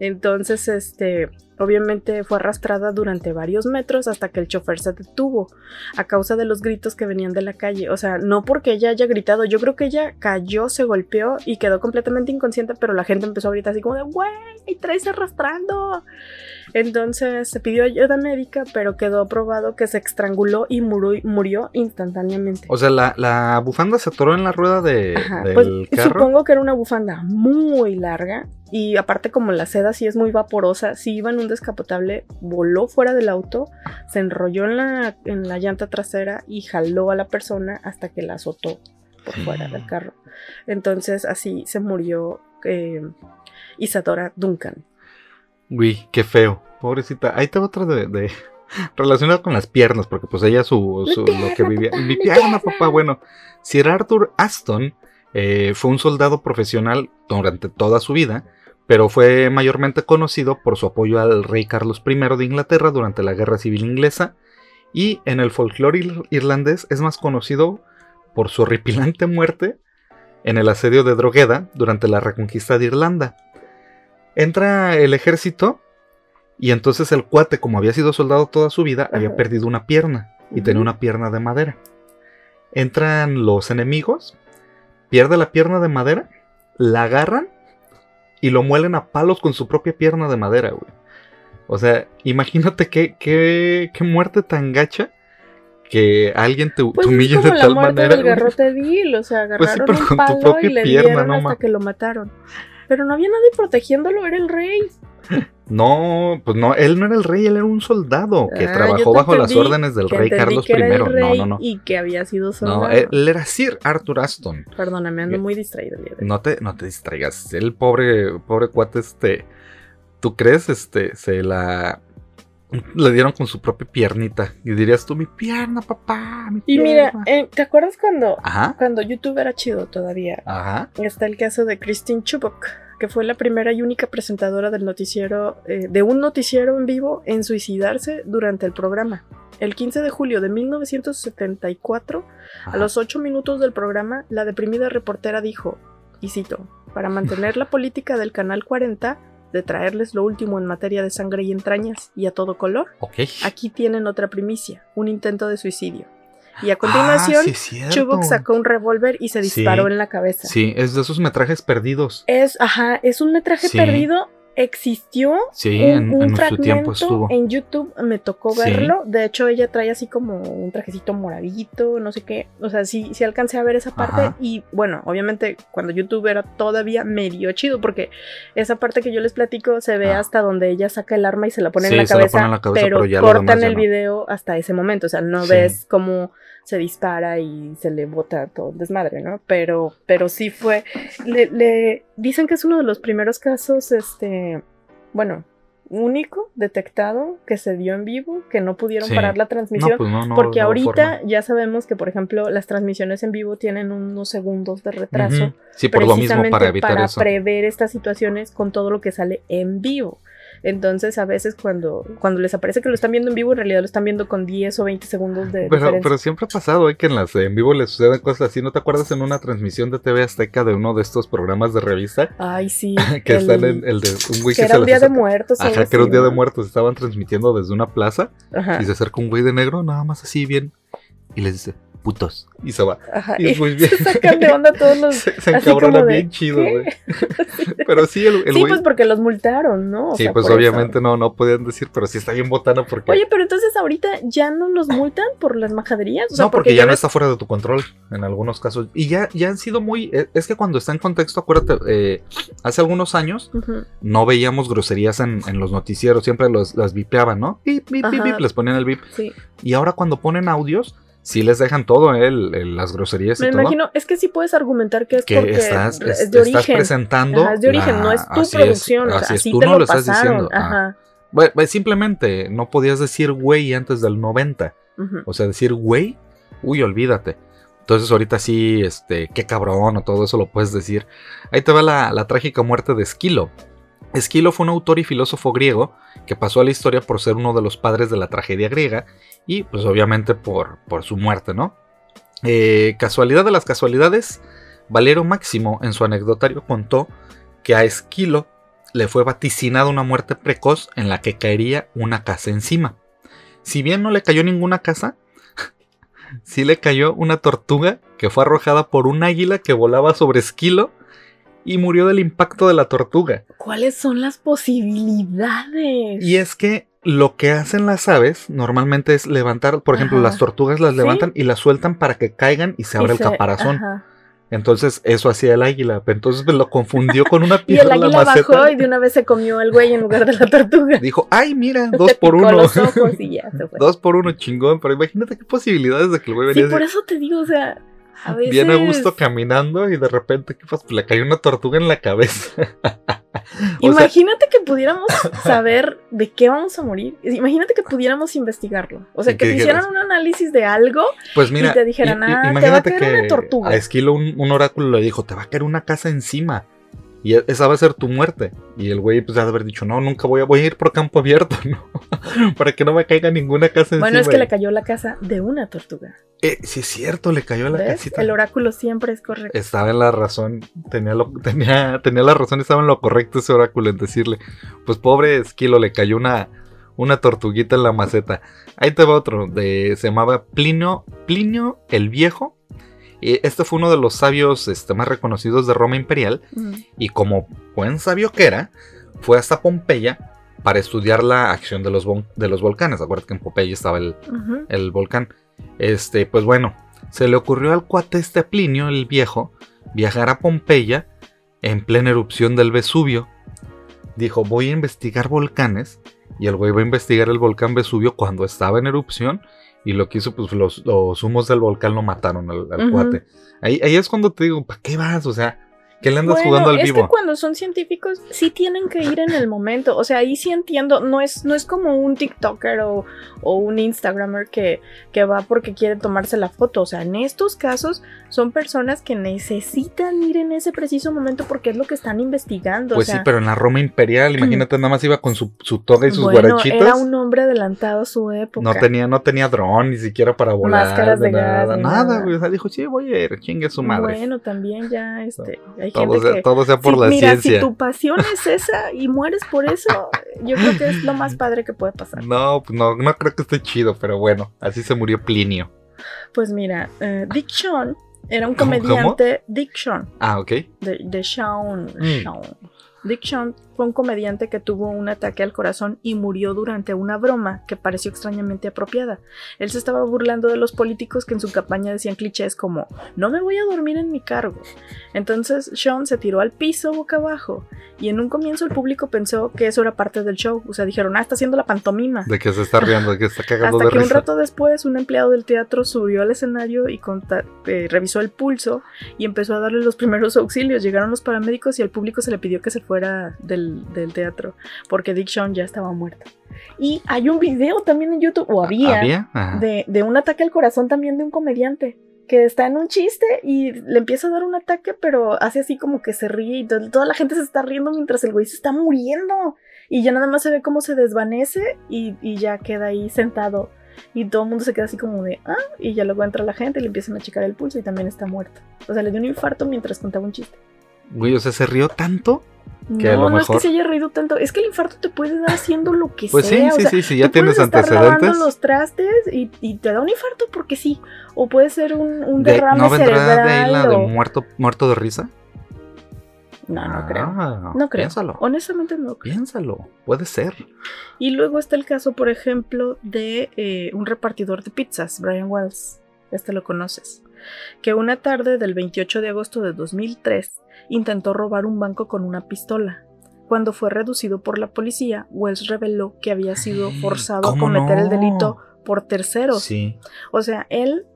Entonces, este, obviamente fue arrastrada durante varios metros hasta que el chofer se detuvo a causa de los gritos que venían de la calle. O sea, no porque ella haya gritado, yo creo que ella cayó, se golpeó y quedó completamente inconsciente, pero la gente empezó a gritar así como de, güey, traes arrastrando. Entonces se pidió ayuda médica, pero quedó probado que se estranguló y murió, instantáneamente. O sea, la, bufanda se atoró en la rueda de, del pues, carro. Supongo que era una bufanda muy larga y aparte como la seda sí es muy vaporosa, si iba en un descapotable, voló fuera del auto, se enrolló en la, en la llanta trasera y jaló a la persona hasta que la azotó por fuera del carro. Entonces así se murió eh, Isadora Duncan. Uy, qué feo. Pobrecita. Ahí tengo otra de, de relacionada con las piernas, porque pues ella su, su lo que vivía. Mi pierna, papá. Bueno, Sir Arthur Aston eh, fue un soldado profesional durante toda su vida, pero fue mayormente conocido por su apoyo al rey Carlos I de Inglaterra durante la Guerra Civil Inglesa, y en el folclore irlandés es más conocido por su horripilante muerte en el asedio de Drogheda durante la reconquista de Irlanda. Entra el ejército y entonces el cuate, como había sido soldado toda su vida, había perdido una pierna y tenía una pierna de madera. Entran los enemigos, pierde la pierna de madera, la agarran y lo muelen a palos con su propia pierna de madera, güey. O sea, imagínate qué, qué, qué muerte tan gacha que alguien te, pues humille de tal manera. Del garrote vil, o sea, pues agarraron un palo y le dieron hasta que lo mataron. Pero no había nadie protegiéndolo, era el rey. No, pues no, él no era el rey, él era un soldado que ah, trabajó bajo las órdenes del rey Carlos I. no, no, no. Y que había sido soldado. No, él, era Sir Arthur Aston. Perdóname, ando muy distraído el día de No te, no te distraigas. El pobre, pobre cuate, este. ¿Tú crees? Este, se la. Le dieron con su propia piernita. Y dirías tú, mi pierna, papá. Mi y mira, eh, ¿te acuerdas cuando, cuando YouTube era chido todavía? Ajá. Está el caso de Christine Chubbuck, que fue la primera y única presentadora del noticiero, eh, de un noticiero en vivo en suicidarse durante el programa. El 15 de julio de 1974, a los 8 minutos del programa, la deprimida reportera dijo, y cito, para mantener la política del Canal 40 de traerles lo último en materia de sangre y entrañas y a todo color, aquí tienen otra primicia, un intento de suicidio. Y a continuación, ah, Chubbuck sacó un revólver y se disparó en la cabeza. Sí, es de esos metrajes perdidos. Es, ajá, es un metraje perdido existió sí, un, en, fragmento en YouTube, me tocó verlo. De hecho, ella trae así como un trajecito moradito, no sé qué. O sea, sí, sí alcancé a ver esa parte. Y bueno, obviamente, cuando YouTube era todavía medio chido, porque esa parte que yo les platico se ve ah. hasta donde ella saca el arma y se la pone, en, la cabeza, pero, cortan el video hasta ese momento. O sea, no ves cómo se dispara y se le bota todo el desmadre, ¿no? Pero, pero sí fue. Le, dicen que es uno de los primeros casos, este. Bueno, único detectado que se dio en vivo, que no pudieron parar la transmisión, pues porque ahorita ya sabemos que, por ejemplo, las transmisiones en vivo tienen unos segundos de retraso, sí, por lo mismo para evitar para prever estas situaciones con todo lo que sale en vivo. Entonces, a veces cuando, cuando les aparece que lo están viendo en vivo, en realidad lo están viendo con 10 o 20 segundos de pero, Pero siempre ha pasado ¿eh? que en las en vivo les suceden cosas así. ¿No te acuerdas en una transmisión de TV Azteca de uno de estos programas de revista? Ay, sí. que en el de un güey que, era un día de muertos. Ajá, que era un día de muertos. Estaban transmitiendo desde una plaza y se acerca un güey de negro, nada más así bien. Y les dice, putos. Y se va. y, muy bien. Se sacan de onda todos los. Se, se bien chido, güey. pero sí, el, el Sí, pues porque los multaron, ¿no? sí, pues obviamente no, no podían decir, pero sí está bien botano porque. Oye, pero entonces ahorita ya no los multan por las majaderías. no, porque, ya, no está fuera de tu control en algunos casos. Y ya, ya han sido muy. Eh, es que cuando está en contexto, acuérdate, eh, hace algunos años no veíamos groserías en, en, los noticieros, siempre los, las vipeaban, ¿no? Bip, bip, bip, les ponían el bip. Sí. Y ahora cuando ponen audios sí les dejan todo, ¿eh? las groserías y Me imagino, es que sí puedes argumentar que es porque estás, es, de origen. presentando. es de origen, no es tu producción. así, es, tú no lo, estás diciendo. Ajá. Simplemente no podías decir güey antes del 90. O sea, decir güey, uy, olvídate. Entonces ahorita sí, este, qué cabrón o todo eso lo puedes decir. Ahí te va la, la trágica muerte de Esquilo. Esquilo fue un autor y filósofo griego que pasó a la historia por ser uno de los padres de la tragedia griega y pues obviamente por, su muerte, ¿no? Eh, casualidad de las casualidades, Valero Máximo en su anecdotario contó que a Esquilo le fue vaticinada una muerte precoz en la que caería una casa encima. Si bien no le cayó ninguna casa, sí le cayó una tortuga que fue arrojada por un águila que volaba sobre Esquilo y murió del impacto de la tortuga. ¿Cuáles son las posibilidades? Y es que lo que hacen las aves normalmente es levantar, por ejemplo, las tortugas las levantan y las sueltan para que caigan y se abra el caparazón. Entonces eso hacía el águila, entonces me lo confundió con una piedra. y el águila bajó y de una vez se comió al güey en lugar de la tortuga. Dijo, ay mira, dos por uno. dos por uno chingón, pero imagínate qué posibilidades de que el güey venía. Sí, por eso te digo, o sea, Viene a gusto caminando y de repente, ¿qué pasa? Le cayó una tortuga en la cabeza. Imagínate que pudiéramos saber de qué vamos a morir. Imagínate que pudiéramos investigarlo. O sea, que te hicieran un análisis de algo pues mira, y te dijeran, ah, te va a caer una tortuga. A Esquilo un oráculo le dijo, te va a caer una casa encima. Y e, esa va a ser tu muerte. Y el güey, pues, ha de haber dicho, no, nunca voy a, voy a ir por campo abierto, ¿no? Para que no me caiga ninguna casa Bueno, es que le cayó la casa de una tortuga. Eh, sí, es cierto, le cayó la casita. El oráculo siempre es correcto. Estaba en la razón, tenía, lo, tenía, tenía la razón, estaba en lo correcto ese oráculo en decirle, pues pobre Esquilo, le cayó una, una tortuguita en la maceta. Ahí te va otro, de, se llamaba Plinio, Plinio el Viejo este fue uno de los sabios este, más reconocidos de Roma Imperial y como buen sabio que era, fue hasta Pompeya para estudiar la acción de los, de los volcanes. Acuérdate que en Pompeya estaba el, el, volcán. Este, pues bueno, se le ocurrió al cuate este Plinio, el viejo, viajar a Pompeya en plena erupción del Vesubio. Dijo, voy a investigar volcanes. Y el güey va a investigar el volcán Vesubio cuando estaba en erupción y lo que hizo, pues los, los humos del volcán lo mataron al, cuate. Ahí, ahí es cuando te digo, ¿para qué vas? O sea, ¿Qué le andas jugando al vivo? Es que cuando son científicos sí tienen que ir en el momento. O sea, ahí sí entiendo. No es, no es como un TikToker o, o un Instagramer que, que va porque quiere tomarse la foto. O sea, en estos casos son personas que necesitan ir en ese preciso momento porque es lo que están investigando. Pues sí, pero en la Roma imperial, imagínate, nada más iba con su, su toga y sus bueno, Era un hombre adelantado a su época. No tenía, no tenía dron ni siquiera para volar. Máscaras de, nada, Nada, güey. O sea, dijo, sí, voy a ir, chingue su madre. Bueno, también ya, este, hay todo gente sea, que... Todo sea por la mira, ciencia. si tu pasión es esa y mueres por eso, yo creo que es lo más padre que puede pasar. No, pues no, no creo que esté chido, pero bueno, así se murió Plinio. Pues mira, uh, Dick Sean era un comediante. Dick Sean. Ah, ok. De, de Sean. Mm. Sean. Dick Sean fue un comediante que tuvo un ataque al corazón y murió durante una broma que pareció extrañamente apropiada. Él se estaba burlando de los políticos que en su campaña decían clichés como no me voy a dormir en mi cargo. Entonces Sean se tiró al piso boca abajo y en un comienzo el público pensó que eso era parte del show. O sea, dijeron, ah, está haciendo la pantomima. De que se está riendo, de que está cagando Hasta de que risa. un rato después un empleado del teatro subió al escenario y eh, revisó el pulso y empezó a darle los primeros auxilios. Llegaron los paramédicos y al público se le pidió que se fuera del, del teatro porque Dick Sean ya estaba muerto. Y hay un video también en YouTube, o había, De, de un ataque al corazón también de un comediante que está en un chiste y le empieza a dar un ataque, pero hace así como que se ríe y toda la gente se está riendo mientras el güey se está muriendo. Y ya nada más se ve cómo se desvanece y, y ya queda ahí sentado. Y todo el mundo se queda así como de, ah, y ya luego entra la gente y le empiezan a checar el pulso y también está muerto. O sea, le dio un infarto mientras contaba un chiste. Güey, o sea, se rió tanto. Que no, a lo no mejor... es que se haya reído tanto, es que el infarto te puede dar haciendo lo que Pues sea. sí, sí, sea, sí, sí, ya tienes puedes estar antecedentes. lavando los trastes y, y te da un infarto porque sí. O puede ser un, un De- derrame ¿No vendrá cerebral. de ahí la de o- muerto, muerto de risa? No, no Ah, creo. No creo. Piénsalo. Honestamente no creo. Piénsalo. Puede ser. Y luego está el caso, por ejemplo, de eh, un repartidor de pizzas, Brian Wells. Este lo conoces. Que una tarde del 28 de agosto de 2003 intentó robar un banco con una pistola. Cuando fue reducido por la policía, Wells reveló que había sido forzado a ¿Cómo cometer el delito por terceros. Sí. O sea, él,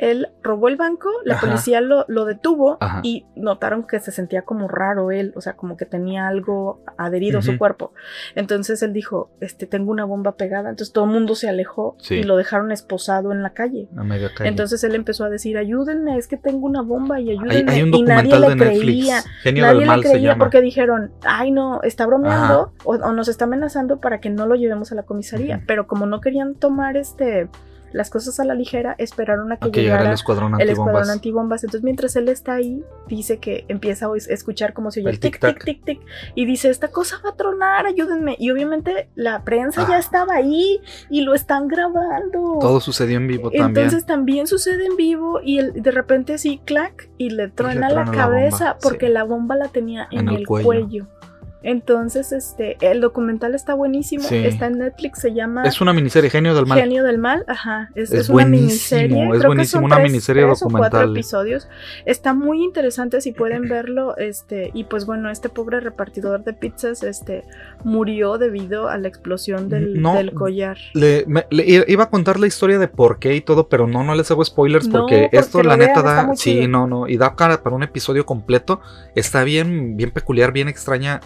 él robó el banco, la Ajá. policía lo, lo detuvo Ajá. y notaron que se sentía como raro él, o sea, como que tenía algo adherido a su cuerpo. Entonces él dijo, este, tengo una bomba pegada. Entonces todo el mundo se alejó Sí. y lo dejaron esposado en la calle. A media calle. Entonces él empezó a decir, ayúdenme, es que tengo una bomba y ayúdenme. hay un y nadie le Netflix. creía. Genio Nadie del mal le se creía llama. porque dijeron, ay no, está bromeando o, o nos está amenazando para que no lo llevemos a la comisaría. Pero como no querían tomar este las cosas a la ligera, esperaron a que, A que llegara llegara el escuadrón el antibombas. escuadrón antibombas. Entonces, mientras él está ahí, dice que empieza a escuchar como se oye El tic, tic, tic, tic. Y dice, esta cosa va a tronar, ayúdenme. Y obviamente la prensa ya Ah. estaba ahí y lo están grabando. Todo sucedió en vivo también. Entonces también sucede en vivo y el- de repente sí, clac, y le truena la truena la cabeza bomba, porque sí. la bomba la tenía en, En el el, cuello. cuello. Entonces, este, el documental está buenísimo, Sí. está en Netflix, se llama Es una miniserie Genio del Mal. Genio del Mal, ajá, es, Es es una miniserie, es creo que buenísimo, son una tres- miniserie tres o cuatro documental. episodios, está muy interesante si pueden verlo, este, y pues bueno, este pobre repartidor de pizzas, este, murió debido a la explosión del, No, del collar. Le, me- le iba a contar la historia de por qué y todo, pero no, no les hago spoilers No, porque, esto la neta vean, da, sí, chido. no, no, y da cara para un episodio completo. Está bien, bien peculiar, bien extraña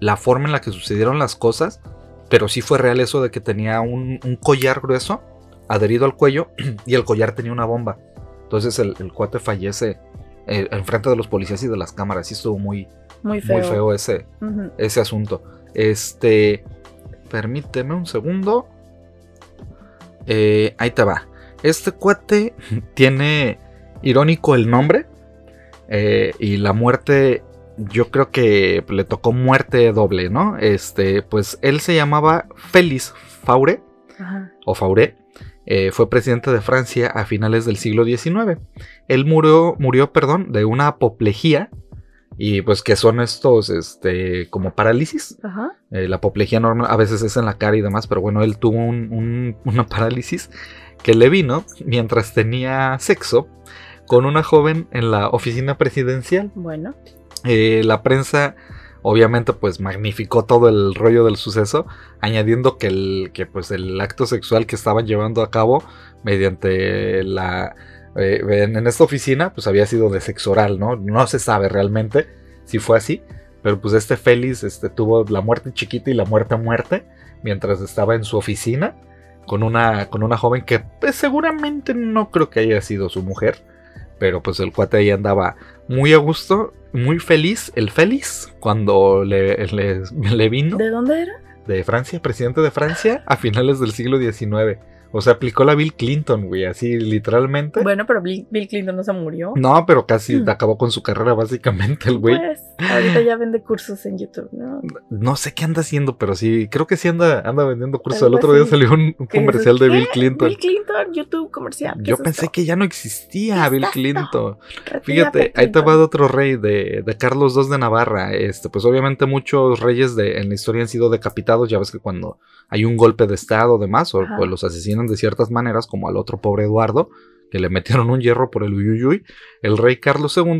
la forma en la que sucedieron las cosas, pero sí fue real eso de que tenía un, un collar grueso adherido al cuello y el collar tenía una bomba. Entonces el, el cuate fallece eh, enfrente de los policías y de las cámaras. Sí estuvo muy, Muy feo. muy feo ese, ese asunto. Este, permíteme un segundo. Eh, ahí te va. Este cuate tiene irónico el nombre eh, y la muerte. Yo creo que le tocó muerte doble, ¿no? Este, pues él se llamaba Félix Faure Ajá. o Fauré, eh, fue presidente de Francia a finales del siglo XIX. Él murió, murió, perdón, de una apoplejía y pues que son estos, este, como parálisis. Ajá. Eh, la apoplejía normal a veces es en la cara y demás, pero bueno, él tuvo un- un- una parálisis que le vino mientras tenía sexo con una joven en la oficina presidencial. Bueno. Eh, la prensa obviamente pues magnificó todo el rollo del suceso, añadiendo que el, que, pues, el acto sexual que estaban llevando a cabo mediante la... eh, en, esta oficina pues había sido de sexo oral, ¿no? No se sabe realmente, si fue así. Pero pues este Félix este, tuvo la muerte chiquita y la muerte muerte mientras estaba en su oficina con una, con una joven que pues, seguramente no creo que haya sido su mujer. Pero pues el cuate ahí andaba muy a gusto, muy feliz, el feliz, cuando le, le, le vino. ¿De dónde era? De Francia, presidente de Francia a finales del siglo XIX. O sea, aplicó la Bill Clinton, güey, así literalmente. Bueno, pero Bill, Clinton no se murió. No, pero casi mm. acabó con su carrera básicamente el güey. Pues, ahorita ya vende cursos en YouTube, ¿no? No sé qué anda haciendo, pero sí, creo que sí anda, anda vendiendo cursos. El otro día salió un, comercial de Bill Clinton. Bill Clinton, YouTube comercial. Yo pensé que ya no existía Bill Clinton. Fíjate, ahí te va otro rey de, de, Carlos II de Navarra. Este, pues obviamente muchos reyes de, en la historia han sido decapitados. Ya ves que cuando hay un golpe de estado o demás, o pues los asesinan de ciertas maneras, como al otro pobre Eduardo, que le metieron un hierro por el Uyuyuy, el rey Carlos II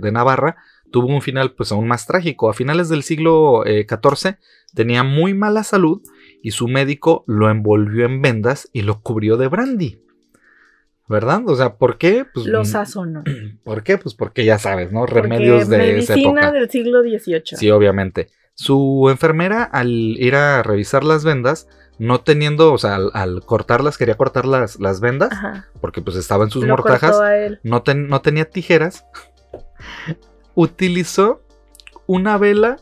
de, Navarra tuvo un final pues aún más trágico. A finales del siglo XIV eh, tenía muy mala salud y su médico lo envolvió en vendas y lo cubrió de brandy. ¿Verdad? O sea, ¿por qué? Pues, lo sazonó. ¿Por qué? Pues porque ya sabes, ¿no? Remedios de medicina del siglo XVIII. Sí, obviamente. Su enfermera, al ir a revisar las vendas, no teniendo, o sea, al, cortarlas, quería cortar las, las vendas, porque pues estaba en sus mortajas, no, no tenía tijeras, utilizó una vela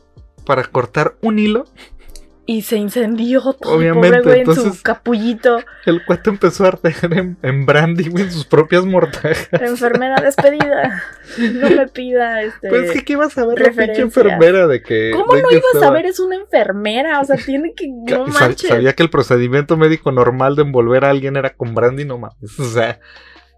para cortar un hilo y se incendió todo Obviamente, el pobre güey en su capullito. El cuate empezó a arder en, brandy, en sus propias mortajas. Enfermera despedida. No me pida este. Pues que, ¿qué ibas a ver la pinche enfermera de que. ¿Cómo no ibas a ver? Es una enfermera. O sea, tiene que. No manches. Sabía que el procedimiento médico normal de envolver a alguien era con brandy, no mames. O sea.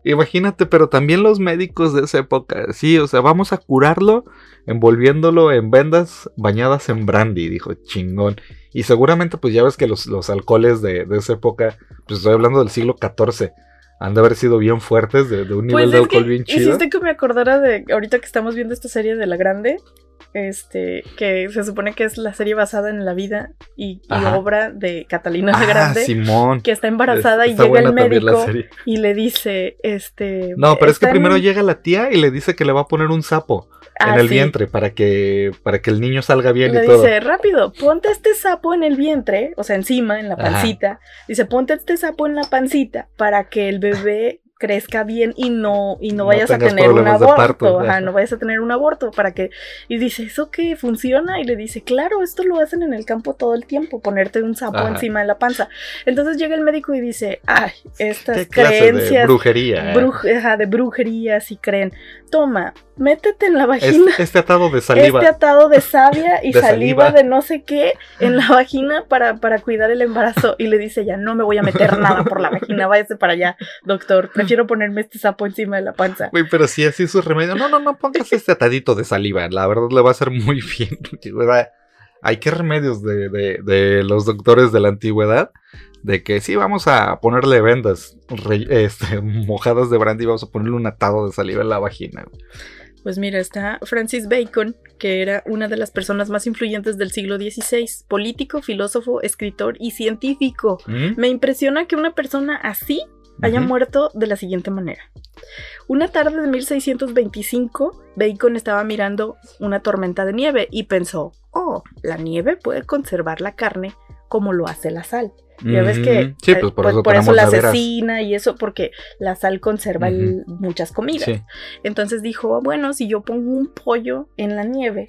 Imagínate, pero también los médicos de esa época, sí, o sea, vamos a curarlo envolviéndolo en vendas bañadas en brandy, dijo, chingón. Y seguramente pues ya ves que los, alcoholes de, esa época, pues estoy hablando del siglo XIV, han de haber sido bien fuertes, de, un nivel pues de alcohol bien chido. Hiciste que me acordara de, ahorita que estamos viendo esta serie de La Grande, este, que se supone que es la serie basada en la vida y, obra de Catalina la ah, Grande, Simón. que está embarazada y llega el médico y le dice, este... No, pero es que primero llega la tía y le dice que le va a poner un sapo en ah, el vientre para que, para que el niño salga bien y todo. Dice, rápido, ponte este sapo en el vientre, o sea, encima, en la pancita. Dice, ponte este sapo en la pancita para que el bebé crezca bien y no y no, vayas a tener un aborto, ajá, no vayas a tener un aborto para que y dice, "¿Eso qué funciona?" y le dice, "Claro, esto lo hacen en el campo todo el tiempo, ponerte un sapo encima de la panza." Entonces llega el médico y dice, "Ay, estas creencias de brujería, ¿eh? de brujería si creen. Toma, métete en la vagina. Este, atado de saliva. Este atado de savia y saliva, de no sé qué en la vagina para, para cuidar el embarazo. Y le dice ya, no me voy a meter nada por la vagina, váyase para allá, doctor. Prefiero ponerme este sapo encima de la panza. Güey, pero si así es su remedio. No, no, no pongas este atadito de saliva. La verdad le va a hacer muy bien. Hay que remedios de, de, de los doctores de la antigüedad de que sí vamos a ponerle vendas este, mojadas de brandy y vamos a ponerle un atado de saliva en la vagina. Pues mira, está Francis Bacon, que era una de las personas más influyentes del siglo XVI, político, filósofo, escritor y científico. ¿Mm? Me impresiona que una persona así haya muerto de la siguiente manera. Una tarde de 1625, Bacon estaba mirando una tormenta de nieve y pensó, oh, la nieve puede conservar la carne como lo hace la sal. Ya ves que sí, pues por, eso, por eso la asesina y eso, porque la sal conserva muchas comidas. Entonces dijo, bueno, si yo pongo un pollo en la nieve,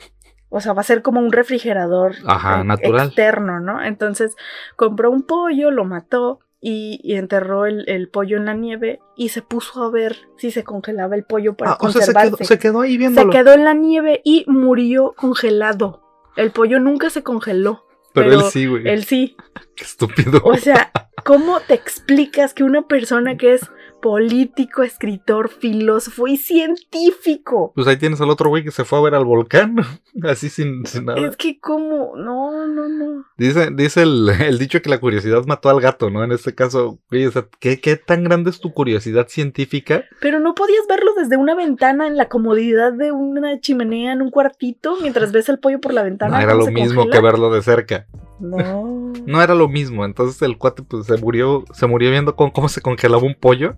o sea, va a ser como un refrigerador Ajá, natural. externo, ¿no? Entonces compró un pollo, lo mató y, enterró el, pollo en la nieve y se puso a ver si se congelaba el pollo para ah, conservarse. O sea, se, quedó, ahí viéndolo. Se quedó en la nieve y murió congelado. El pollo nunca se congeló. Pero, él sí, güey. Él sí. Qué estúpido. O sea, ¿cómo te explicas que una persona que es político, escritor, filósofo y científico. Pues ahí tienes al otro güey que se fue a ver al volcán, así sin, nada. Es que como, no, no, no. Dice, dice el, dicho que la curiosidad mató al gato, ¿no? En este caso, güey, o sea, ¿qué, ¿qué, tan grande es tu curiosidad científica? Pero no podías verlo desde una ventana en la comodidad de una chimenea en un cuartito mientras ves el pollo por la ventana. No era lo mismo que verlo de cerca. No. No era lo mismo. Entonces el cuate pues se murió, se murió viendo cómo, cómo se congelaba un pollo.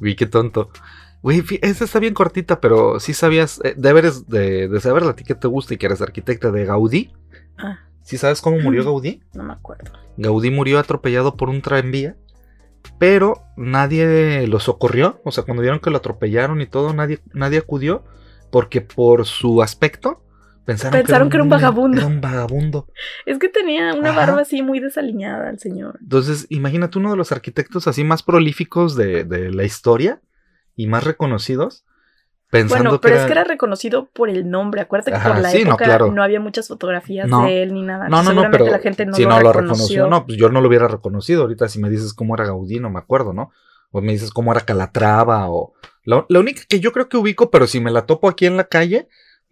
Vi qué tonto. Güey, esa está bien cortita, pero sí sabías, eh, deberes de, de saber a ti que te gusta y que eres arquitecta de Gaudí. Ah. ¿Sí sabes cómo murió Gaudí? No me acuerdo. Gaudí murió atropellado por un tranvía, pero nadie lo socorrió. O sea, cuando vieron que lo atropellaron y todo, nadie, nadie acudió, porque por su aspecto Pensaron, que, era un vagabundo. Era un vagabundo. Es que tenía una barba así muy desaliñada el señor. Entonces, imagínate uno de los arquitectos así más prolíficos de, la historia y más reconocidos. Pensando bueno, pero es que era reconocido por el nombre. Acuérdate que por la época no, había muchas fotografías de él ni nada. No, no, no, pero la gente no si no lo reconoció. No, pues yo no lo hubiera reconocido. Ahorita si me dices cómo era Gaudí, no me acuerdo, ¿no? O me dices cómo era Calatrava o... La, la única que yo creo que ubico, pero si me la topo aquí en la calle,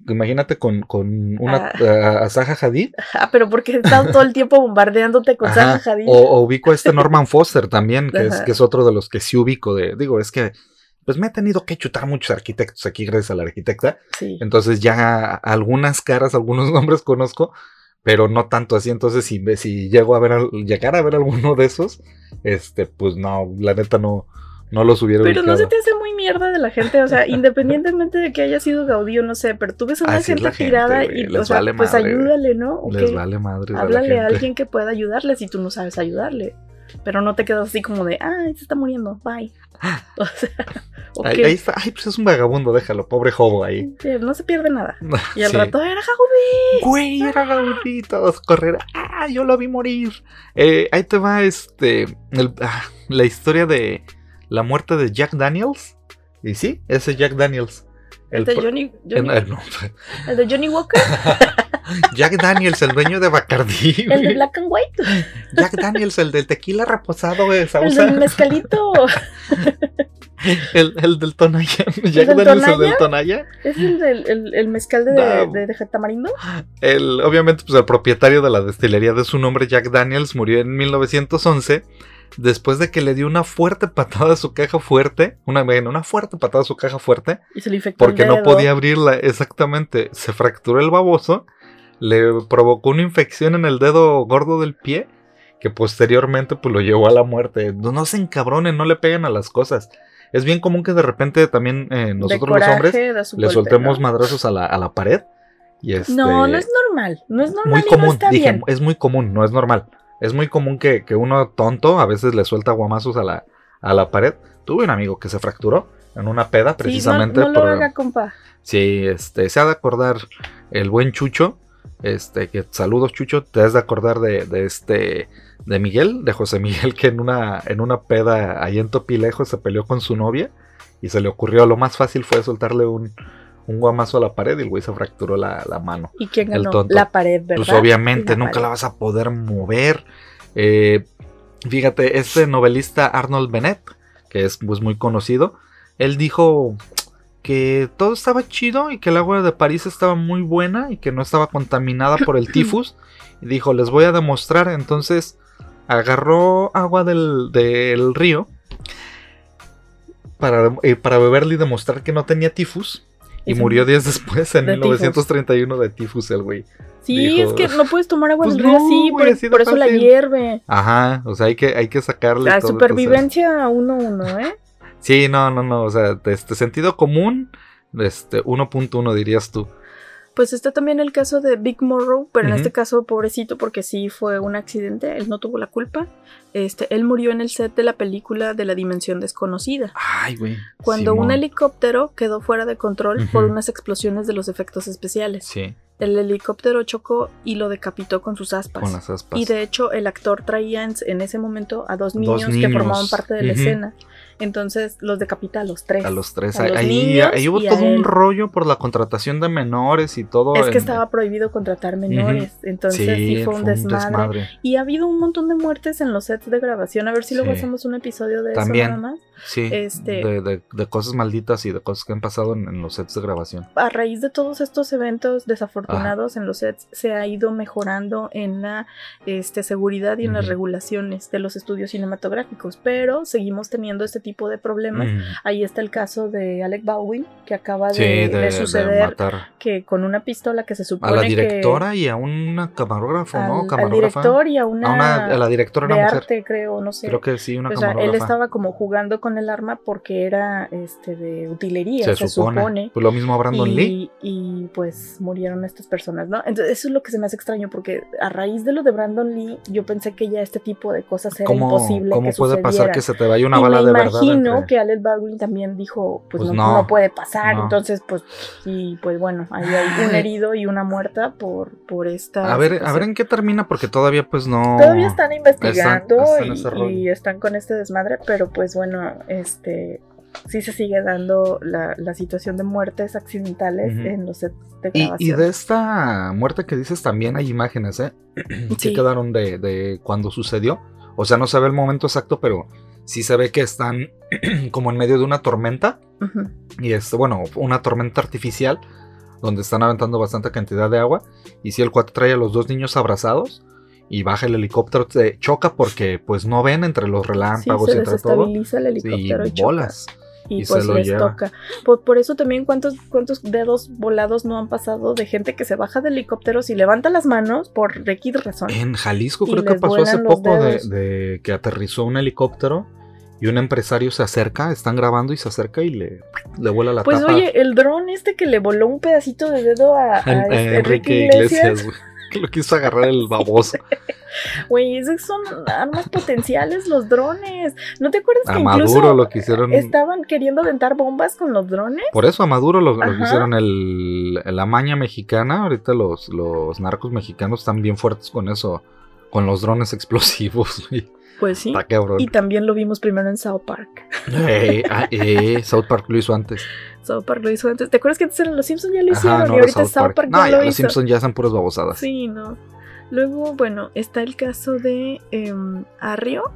Imagínate con, con una ah. Zaha Hadid. Ah, pero porque estás todo el tiempo bombardeándote con Zaha Hadid. O, ubico a este Norman Foster también, que es, que es otro de los que sí ubico de. Digo, es que pues me he tenido que chutar muchos arquitectos aquí gracias a la arquitecta. Sí. Entonces ya algunas caras, algunos nombres conozco, pero no tanto así. Entonces si, si llego a ver, llegar a ver alguno de esos, este, pues no, la neta no, no los hubiera Pero no se te hace muy mierda de la gente, o sea, independientemente de que haya sido Gaudí o no sé, pero tú ves a una gente tirada y, o sea, pues ayúdale, ¿no? Les vale madre. Háblale a, alguien que pueda ayudarle si tú no sabes ayudarle. Pero no te quedas así como de, ay, se está muriendo, bye. O sea, ahí, está, ay, pues es un vagabundo, déjalo, pobre Jobo ahí. no se pierde nada. Y al rato era Gaudí. Güey, era Gaudí, todos correr. Ah, yo lo vi morir. Eh, ahí te va este, ah, la historia de la muerte de Jack Daniels. Y sí, ese Jack Daniels. El, de Johnny, el, de Johnny Walker. Jack Daniels, el dueño de Bacardi. El de Black and White. Jack Daniels, el del tequila reposado. El del mezcalito. El, el, del Tonaya. Jack Daniels, el del Tonaya. ¿Es el del el, mezcal de, de, de, Tamarindo? El, obviamente, pues el propietario de la destilería de su nombre, Jack Daniels, murió en 1911 después de que le dio una fuerte patada a su caja fuerte, una, una fuerte patada a su caja fuerte, y se le infectó porque no podía abrirla exactamente, se fracturó el baboso, le provocó una infección en el dedo gordo del pie, que posteriormente pues lo llevó a la muerte. No, se encabronen, no le peguen a las cosas. Es bien común que de repente también eh, nosotros los hombres le soltemos madrazos a la, a la pared. Y este, no, no es normal. No es normal. Muy común, dije, es muy común, no es normal. Es muy común que, uno tonto a veces le suelta guamazos a la, a la pared. Tuve un amigo que se fracturó en una peda precisamente. Sí, no, lo haga, compa. Sí, este, se ha de acordar el buen Chucho. Este, que saludos Chucho, te has de acordar de, de, este, de Miguel, de José Miguel, que en una, en una peda ahí en Topilejo se peleó con su novia y se le ocurrió, lo más fácil fue soltarle un, un guamazo a la pared y el güey se fracturó la, mano. ¿Y quién ganó? La pared, ¿verdad? Pues obviamente nunca la vas a poder mover. Eh, fíjate, este novelista Arnold Bennett, que es pues, muy conocido, él dijo que todo estaba chido y que el agua de París estaba muy buena y que no estaba contaminada por el tifus. y dijo, les voy a demostrar. Entonces agarró agua del, del río para, eh, para beberle y demostrar que no tenía tifus. Y murió días después, en 1931, de tifus el güey. Sí, es que no puedes tomar agua pues del río así, por, eso la hierve. Ajá, o sea, hay que, hay que sacarle. La supervivencia 1-1, ¿eh? Sí, no, no, no, o sea, de este sentido común, este 1.1 dirías tú. Pues está también el caso de Big Morrow, pero en este caso, pobrecito, porque sí fue un accidente, él no tuvo la culpa. Este, él murió en el set de la película de la dimensión desconocida. Ay, güey. Cuando un helicóptero quedó fuera de control por unas explosiones de los efectos especiales. Sí. El helicóptero chocó y lo decapitó con sus aspas. Con las aspas. Y de hecho, el actor traía en, ese momento a dos niños, que formaban parte de la escena. Entonces los decapita a los tres. A los tres. ahí, hubo todo un rollo por la contratación de menores y todo. Es que estaba prohibido contratar menores. Entonces sí, fue, un, desmadre. Y ha habido un montón de muertes en los sets de grabación. A ver si luego hacemos un episodio de eso nada más. Sí. Este, de, cosas malditas y de cosas que han pasado en, los sets de grabación. A raíz de todos estos eventos desafortunados en los sets, se ha ido mejorando en la este, seguridad y en las regulaciones de los estudios cinematográficos. Pero seguimos teniendo este tipo tipo de problemas. Ahí está el caso de Alec Baldwin, que acaba de, suceder que con una pistola que se supone a la directora y a una camarógrafo, ¿no? Al director y a una, a, la directora de arte, creo, no sé. Creo que sí, una o sea, él estaba como jugando con el arma porque era este de utilería, se, supone. Pues lo mismo a Brandon y, Lee. Y pues murieron estas personas, ¿no? Entonces eso es lo que se me hace extraño porque a raíz de lo de Brandon Lee, yo pensé que ya este tipo de cosas era imposible ¿Cómo puede pasar que se te vaya una bala de verdad? Imagino que Alec Baldwin también dijo, pues, pues no, puede pasar, entonces pues sí, pues bueno, ahí hay un herido y una muerta por, por esta... A ver, a ver en qué termina porque todavía pues no... Todavía están investigando y, están con este desmadre, pero pues bueno, este sí se sigue dando la, situación de muertes accidentales en los sets de grabación. Y, de esta muerte que dices también hay imágenes, ¿eh? sí, quedaron de, de, cuando sucedió. O sea, no se ve el momento exacto, pero sí se ve que están como en medio de una tormenta. Y es, bueno, una tormenta artificial donde están aventando bastante cantidad de agua. Y si el cuate trae a los dos niños abrazados y baja el helicóptero, se choca porque pues no ven entre los relámpagos y entre todo. el helicóptero y, bolas. Y, pues les toca. Por, eso también cuántos, cuántos dedos volados no han pasado de gente que se baja de helicópteros y levanta las manos por X razón. En Jalisco creo que pasó hace poco de, que aterrizó un helicóptero y un empresario se acerca, están grabando y se acerca y le, le vuela la pues, Pues oye, el dron este que le voló un pedacito de dedo a, este Enrique, Iglesias, que lo quiso agarrar el baboso. Güey, esos son armas potenciales los drones. ¿No te acuerdas a que Maduro lo hicieron... estaban queriendo aventar bombas con los drones? Por eso a Maduro lo, lo que hicieron el, la maña mexicana. Ahorita los, los narcos mexicanos están bien fuertes con eso, con los drones explosivos. Pues sí. Y también lo vimos primero en South Park. Eh, ah, eh, South Park lo hizo antes. South Park lo hizo antes. ¿Te acuerdas que antes eran los Simpsons ya lo hicieron? y ahorita South Park, ya, lo Los Simpsons ya son puras babosadas. Sí, no. Luego, bueno, está el caso de em, Arrio,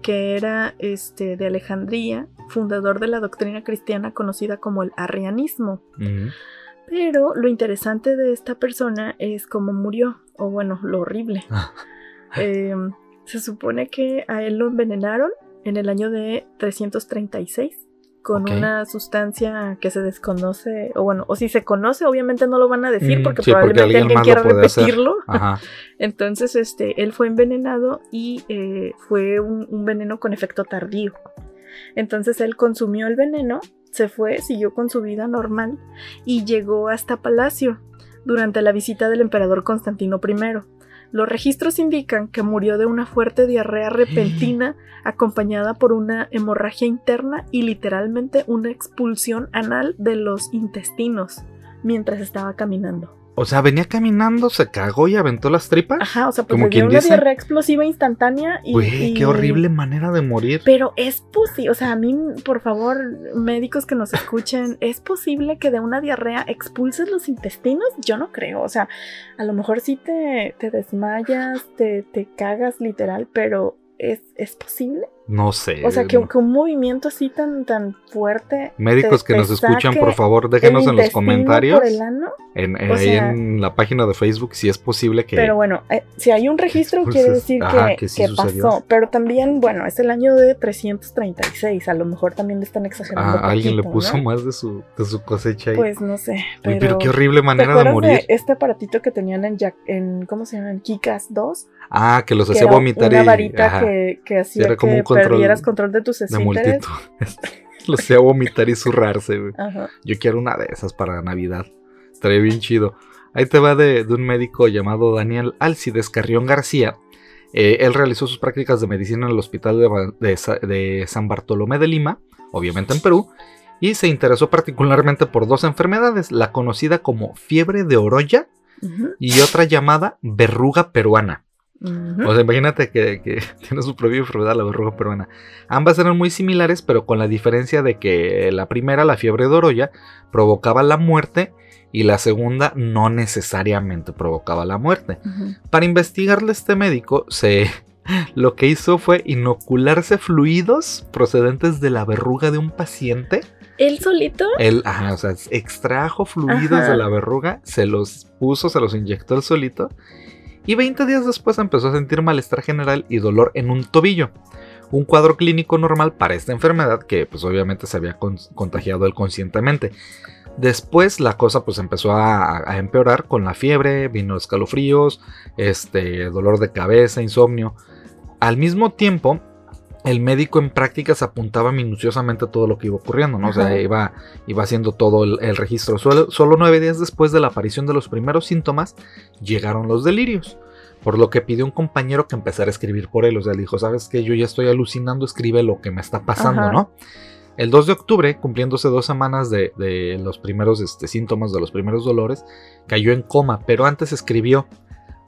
que era este, de Alejandría, fundador de la doctrina cristiana conocida como el arrianismo. Pero lo interesante de esta persona es cómo murió, o bueno, lo horrible. Eh, se supone que a él lo envenenaron en el año de 336 con una sustancia que se desconoce, o bueno, o si se conoce, obviamente no lo van a decir mm, porque probablemente alguien, quiera repetirlo. Entonces, este, él fue envenenado y eh, fue un, veneno con efecto tardío. Entonces él consumió el veneno, se fue, siguió con su vida normal y llegó hasta Palacio durante la visita del emperador Constantino I. Los registros indican que murió de una fuerte diarrea repentina acompañada por una hemorragia interna y literalmente una expulsión anal de los intestinos mientras estaba caminando. O sea, venía caminando, se cagó y aventó las tripas. Ajá, o sea, pues dio una diarrea explosiva instantánea y, Uy, qué horrible manera de morir. Pero es posible, o sea, a mí, por favor, médicos que nos escuchen, ¿es posible que de una diarrea expulses los intestinos? Yo no creo, o sea, a lo mejor sí te, te desmayas, te, te cagas literal, pero ¿es, ¿es posible? No sé. O sea, que, un movimiento así tan, tan fuerte. Médicos que nos escuchan, por favor, déjenos en los comentarios. En, en la página de Facebook si es posible que. Pero bueno, eh, si hay un registro, quiere decir que, pasó. Pero también, bueno, es el año de 336. A lo mejor también le están exagerando. Ah, alguien le puso más de su, de su cosecha ahí. Pues no sé. Pero, qué horrible manera de morir. este aparatito que tenían en, en. ¿Cómo se llama? En Kikas 2. Ah, que los hacía vomitar. Una varita que, que hacía que perdieras control de tus esfínteres. Lo hacía vomitar y zurrarse, güey. Yo quiero una de esas para Navidad. Estaría bien chido. Ahí te va de, un médico llamado Daniel Alcides Carrión García. Eh, él realizó sus prácticas de medicina en el hospital de, San Bartolomé de Lima, obviamente en Perú, y se interesó particularmente por dos enfermedades, la conocida como fiebre de orolla y otra llamada verruga peruana. O sea, imagínate que, tiene su propia enfermedad, la verruga peruana. Ambas eran muy similares, pero con la diferencia de que la primera, la fiebre de Oroya, provocaba la muerte y la segunda no necesariamente provocaba la muerte. Para investigarle este médico, se lo que hizo fue inocularse fluidos procedentes de la verruga de un paciente. ¿Él solito? Él, ajá, o sea, extrajo fluidos de la verruga, se los puso, se los inyectó él solito y 20 días después empezó a sentir malestar general y dolor en un tobillo. un cuadro clínico normal para esta enfermedad que pues obviamente se había contagiado él conscientemente. Después la cosa pues empezó a, empeorar con la fiebre, vino escalofríos, este, dolor de cabeza, insomnio. Al mismo tiempo, el médico en prácticas apuntaba minuciosamente todo lo que iba ocurriendo, ¿no? O sea, iba, iba haciendo todo el, registro. Solo, solo, nueve días después de la aparición de los primeros síntomas, llegaron los delirios. Por lo que pidió un compañero que empezara a escribir por él. O sea, le dijo, ¿sabes qué? Yo ya estoy alucinando, escribe lo que me está pasando, ¿no? El 2 de octubre, cumpliéndose dos semanas de, los primeros este, síntomas, de los primeros dolores, cayó en coma, pero antes escribió,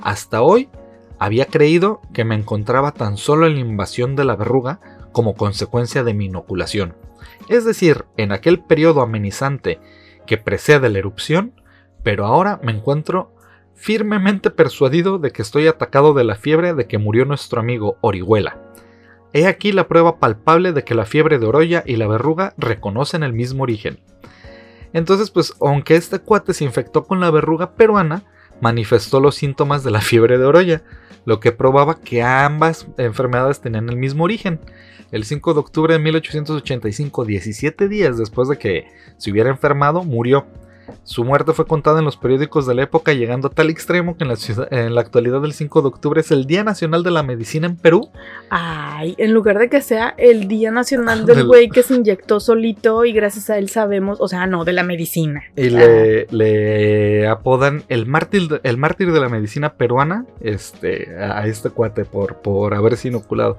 hasta hoy había creído que me encontraba tan solo en la invasión de la verruga como consecuencia de mi inoculación. Es decir, en aquel periodo amenizante que precede la erupción, pero ahora me encuentro firmemente persuadido de que estoy atacado de la fiebre de que murió nuestro amigo Orihuela. He aquí la prueba palpable de que la fiebre de Oroya y la verruga reconocen el mismo origen. Entonces, pues, aunque este cuate se infectó con la verruga peruana, manifestó los síntomas de la fiebre de Oroya, lo que probaba que ambas enfermedades tenían el mismo origen. El 5 de octubre de 1885, 17 días después de que se hubiera enfermado, murió. Su muerte fue contada en los periódicos de la época, llegando a tal extremo que en la, en la actualidad del 5 de octubre es el Día Nacional de la Medicina en Perú. Ay, en lugar de que sea el Día Nacional del güey que se inyectó solito y gracias a él sabemos, o sea, no, de la medicina. Y le, le, apodan el mártir, el mártir de la medicina peruana este, a este cuate por, por haberse inoculado.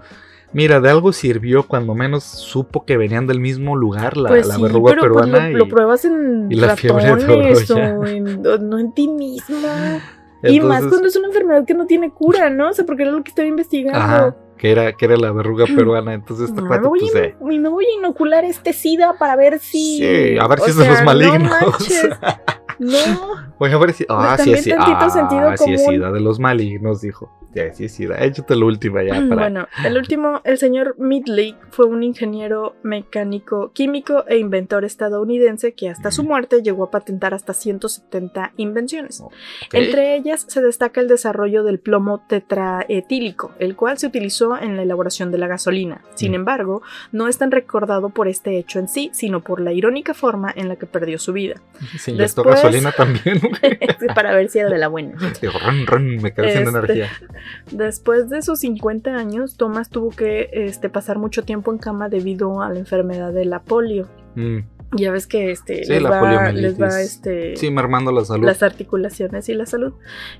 Mira, de algo sirvió cuando menos supo que venían del mismo lugar la, pues la verruga pero pues peruana. lo, pruebas en y la fiebre o no en ti misma. y más cuando es una enfermedad que no tiene cura, ¿no? O sea, porque era lo que estaba investigando. Ajá, que era, que era la verruga peruana. Entonces, esta me, voy pues, a, me voy a inocular este SIDA para ver si. Sí, a ver si es de los malignos. No, Voy a ver si. Ah, sí, sí. Ah, sí, es SIDA de los malignos, dijo. Sí, sí, échate la última ya. Para... Bueno, el último, el señor Midley fue un ingeniero mecánico, químico e inventor estadounidense que hasta su muerte llegó a patentar hasta 170 invenciones. Entre ellas se destaca el desarrollo del plomo tetraetílico, el cual se utilizó en la elaboración de la gasolina. Sin mm. embargo, no es tan recordado por este hecho en sí, sino por la irónica forma en la que perdió su vida. Se inyectó gasolina también. para ver si era de la buena. me quedé sin este, energía. Después de sus 50 años, Thomas tuvo que este, pasar mucho tiempo en cama debido a la enfermedad de la polio. Mm. Ya ves que este les, va, este sí, mermando la salud. Las articulaciones y la salud.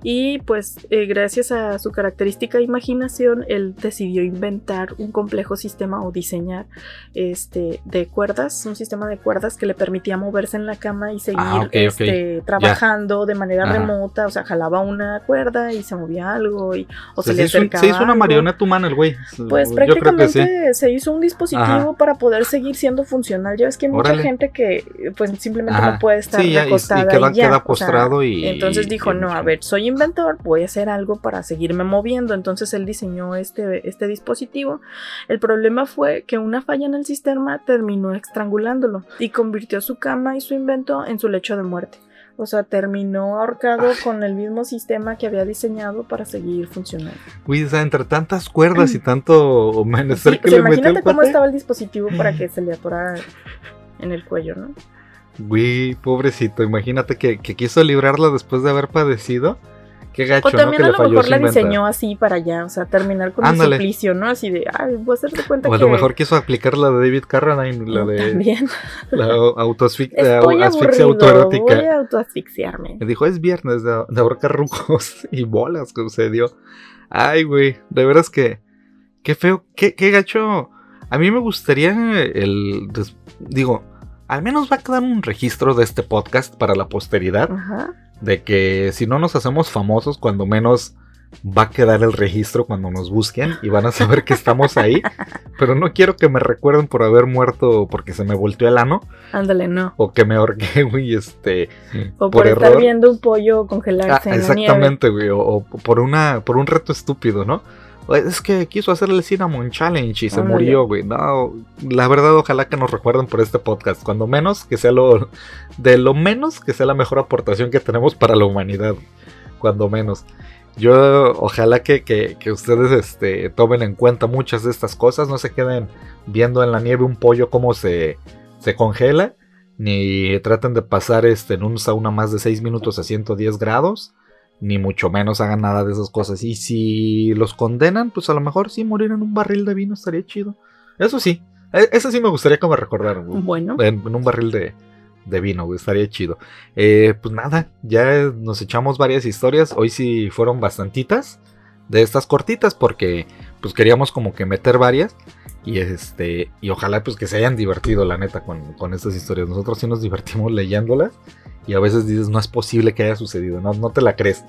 Y pues eh, gracias a su característica imaginación, él decidió inventar un complejo sistema o diseñar este de cuerdas, un sistema de cuerdas que le permitía moverse en la cama y seguir ah, este, trabajando de manera remota, o sea, jalaba una cuerda y se movía algo y o se, le acercaba. se hizo una marioneta humana el güey. Pues prácticamente se hizo un dispositivo para poder seguir siendo funcional. Ya ves que hay mucha gente que pues simplemente no puede estar sí, recostada y, queda, queda postrado y entonces dijo no a ver soy inventor voy a hacer algo para seguirme moviendo entonces él diseñó este este dispositivo. El problema fue que una falla en el sistema terminó estrangulándolo y convirtió su cama y su invento en su lecho de muerte. O sea, terminó ahorcado con el mismo sistema que había diseñado para seguir funcionando. Uy, o sea, entre tantas cuerdas y tanto menester que le Imagínate cómo estaba el dispositivo para que se le atorara en el cuello, ¿no? Güey, pobrecito, imagínate que, quiso librarla después de haber padecido. Qué gacho, o también a lo mejor la diseñó así para allá, o sea, terminar con un suplicio, ¿no? Así de, ay, voy a hacerte cuenta que... O a lo mejor quiso aplicar la de David Carradine, la de... También. La autoasfixia autoerótica. Voy a autoasfixiarme. Me dijo, es viernes de, de ahorcar y bolas que sucedió. Ay, güey, de veras que... Qué feo, qué, qué gacho a mí me gustaría el... Digo, al menos va a quedar un registro de este podcast para la posteridad. De que si no nos hacemos famosos, cuando menos va a quedar el registro cuando nos busquen y van a saber que estamos ahí. Pero no quiero que me recuerden por haber muerto porque se me volteó el ano. Ándale, no. O que me ahorqué, güey, este. O por, estar viendo un pollo congelarse. Ah, exactamente, güey. O, por una, por un reto estúpido, ¿no? Es que quiso hacer el Cinnamon Challenge y se murió, güey. No, la verdad, ojalá que nos recuerden por este podcast. Cuando menos, que sea lo. De lo menos, que sea la mejor aportación que tenemos para la humanidad. cuando menos. Yo ojalá que, que, ustedes este, tomen en cuenta muchas de estas cosas, no se queden viendo en la nieve un pollo cómo se, se congela, ni traten de pasar este, en un sauna más de 6 minutos a 110 grados, ni mucho menos hagan nada de esas cosas. Y si los condenan, pues a lo mejor sí morir en un barril de vino estaría chido. Eso sí, e, eso sí me gustaría que me recordaran. Bueno. en un barril de, de vino, estaría chido. Eh, pues nada, ya nos echamos varias historias. Hoy sí fueron bastantitas de estas cortitas porque pues queríamos como que meter varias. Y este, y ojalá pues que se hayan divertido, la neta, con, con estas historias. Nosotros sí nos divertimos leyéndolas. Y a veces dices, no es posible que haya sucedido, no, no te la crees.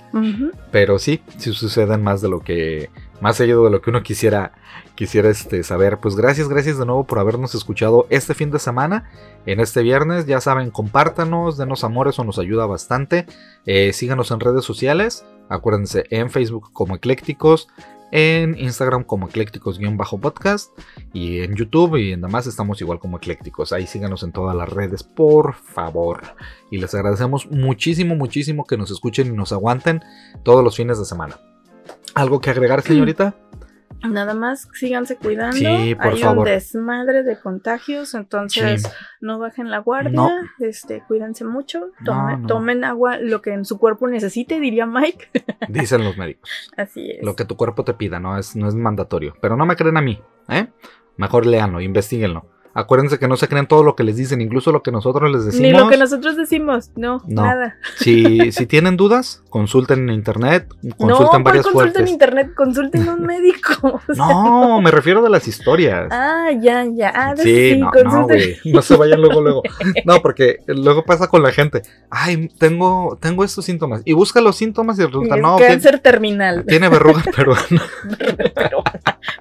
Pero sí, sí suceden más de lo que, más seguido de lo que uno quisiera, quisiera este, saber. Pues gracias, gracias de nuevo por habernos escuchado este fin de semana, en este viernes. Ya saben, compártanos, denos amores, o nos ayuda bastante. Eh, síganos en redes sociales, acuérdense, en Facebook como Eclécticos, en Instagram como eclécticos-podcast y en YouTube y en demás estamos igual como eclécticos. Ahí síganos en todas las redes, por favor. Y les agradecemos muchísimo, muchísimo que nos escuchen y nos aguanten todos los fines de semana. ¿Algo que agregar, señorita? Nada más síganse cuidando. Sí, por Hay un desmadre de contagios, entonces no bajen la guardia, este, cuídense mucho, tomen agua, lo que en su cuerpo necesite, diría Mike. Dicen los médicos. Así es. Lo que tu cuerpo te pida, no es, no es mandatorio. Pero no me creen a mí, ¿eh? Mejor léanlo, investiguenlo. Acuérdense que no se creen todo lo que les dicen, incluso lo que nosotros les decimos. Ni lo que nosotros decimos, no, nada. Si, si tienen dudas, consulten en internet, consulten no, varias consulten en internet, consulten a un médico. no, me refiero de las historias. Ah, ya, ya. Ah, sí, no, no, no se vayan luego, luego. No, porque luego pasa con la gente. Ay, tengo, tengo estos síntomas. Y busca los síntomas y resulta, no. Cáncer terminal. Tiene verruga peruana.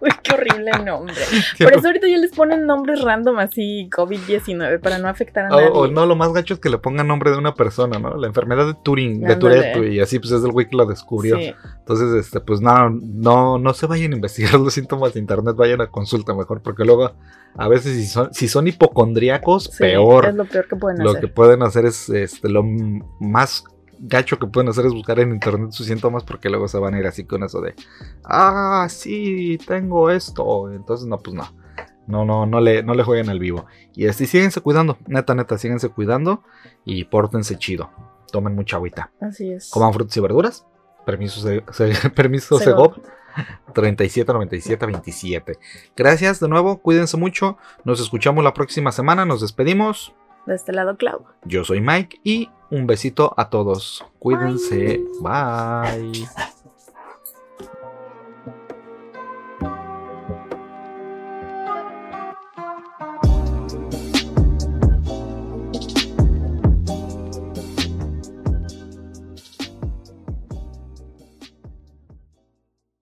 Uy, qué horrible nombre. Por eso ahorita ya les ponen nombres random así, COVID-19, para no afectar a nadie. O, no, lo más gacho es que le pongan nombre de una persona, ¿no? La enfermedad de Turing, de Tourette, y así pues es el güey que lo descubrió. Entonces, este, pues no, no, no se vayan a investigar los síntomas de internet, vayan a consulta mejor, porque luego a veces si son, si son hipocondríacos, peor. Es lo peor que pueden hacer. Lo que pueden hacer es este, lo más gacho que pueden hacer es buscar en internet sus síntomas porque luego se van a ir así con eso de, ah, sí, tengo esto. Entonces, no, pues no. No, no, no le, no le jueguen al vivo. Y así síguense cuidando, neta, neta, síguense cuidando y pórtense chido. Tomen mucha agüita. Así es. Coman frutas y verduras. Permiso, se, permiso Segov. 37 97 27. Gracias de nuevo, cuídense mucho. Nos escuchamos la próxima semana. Nos despedimos. De este lado, Clau. Yo soy Mike y un besito a todos. Cuídense. Bye.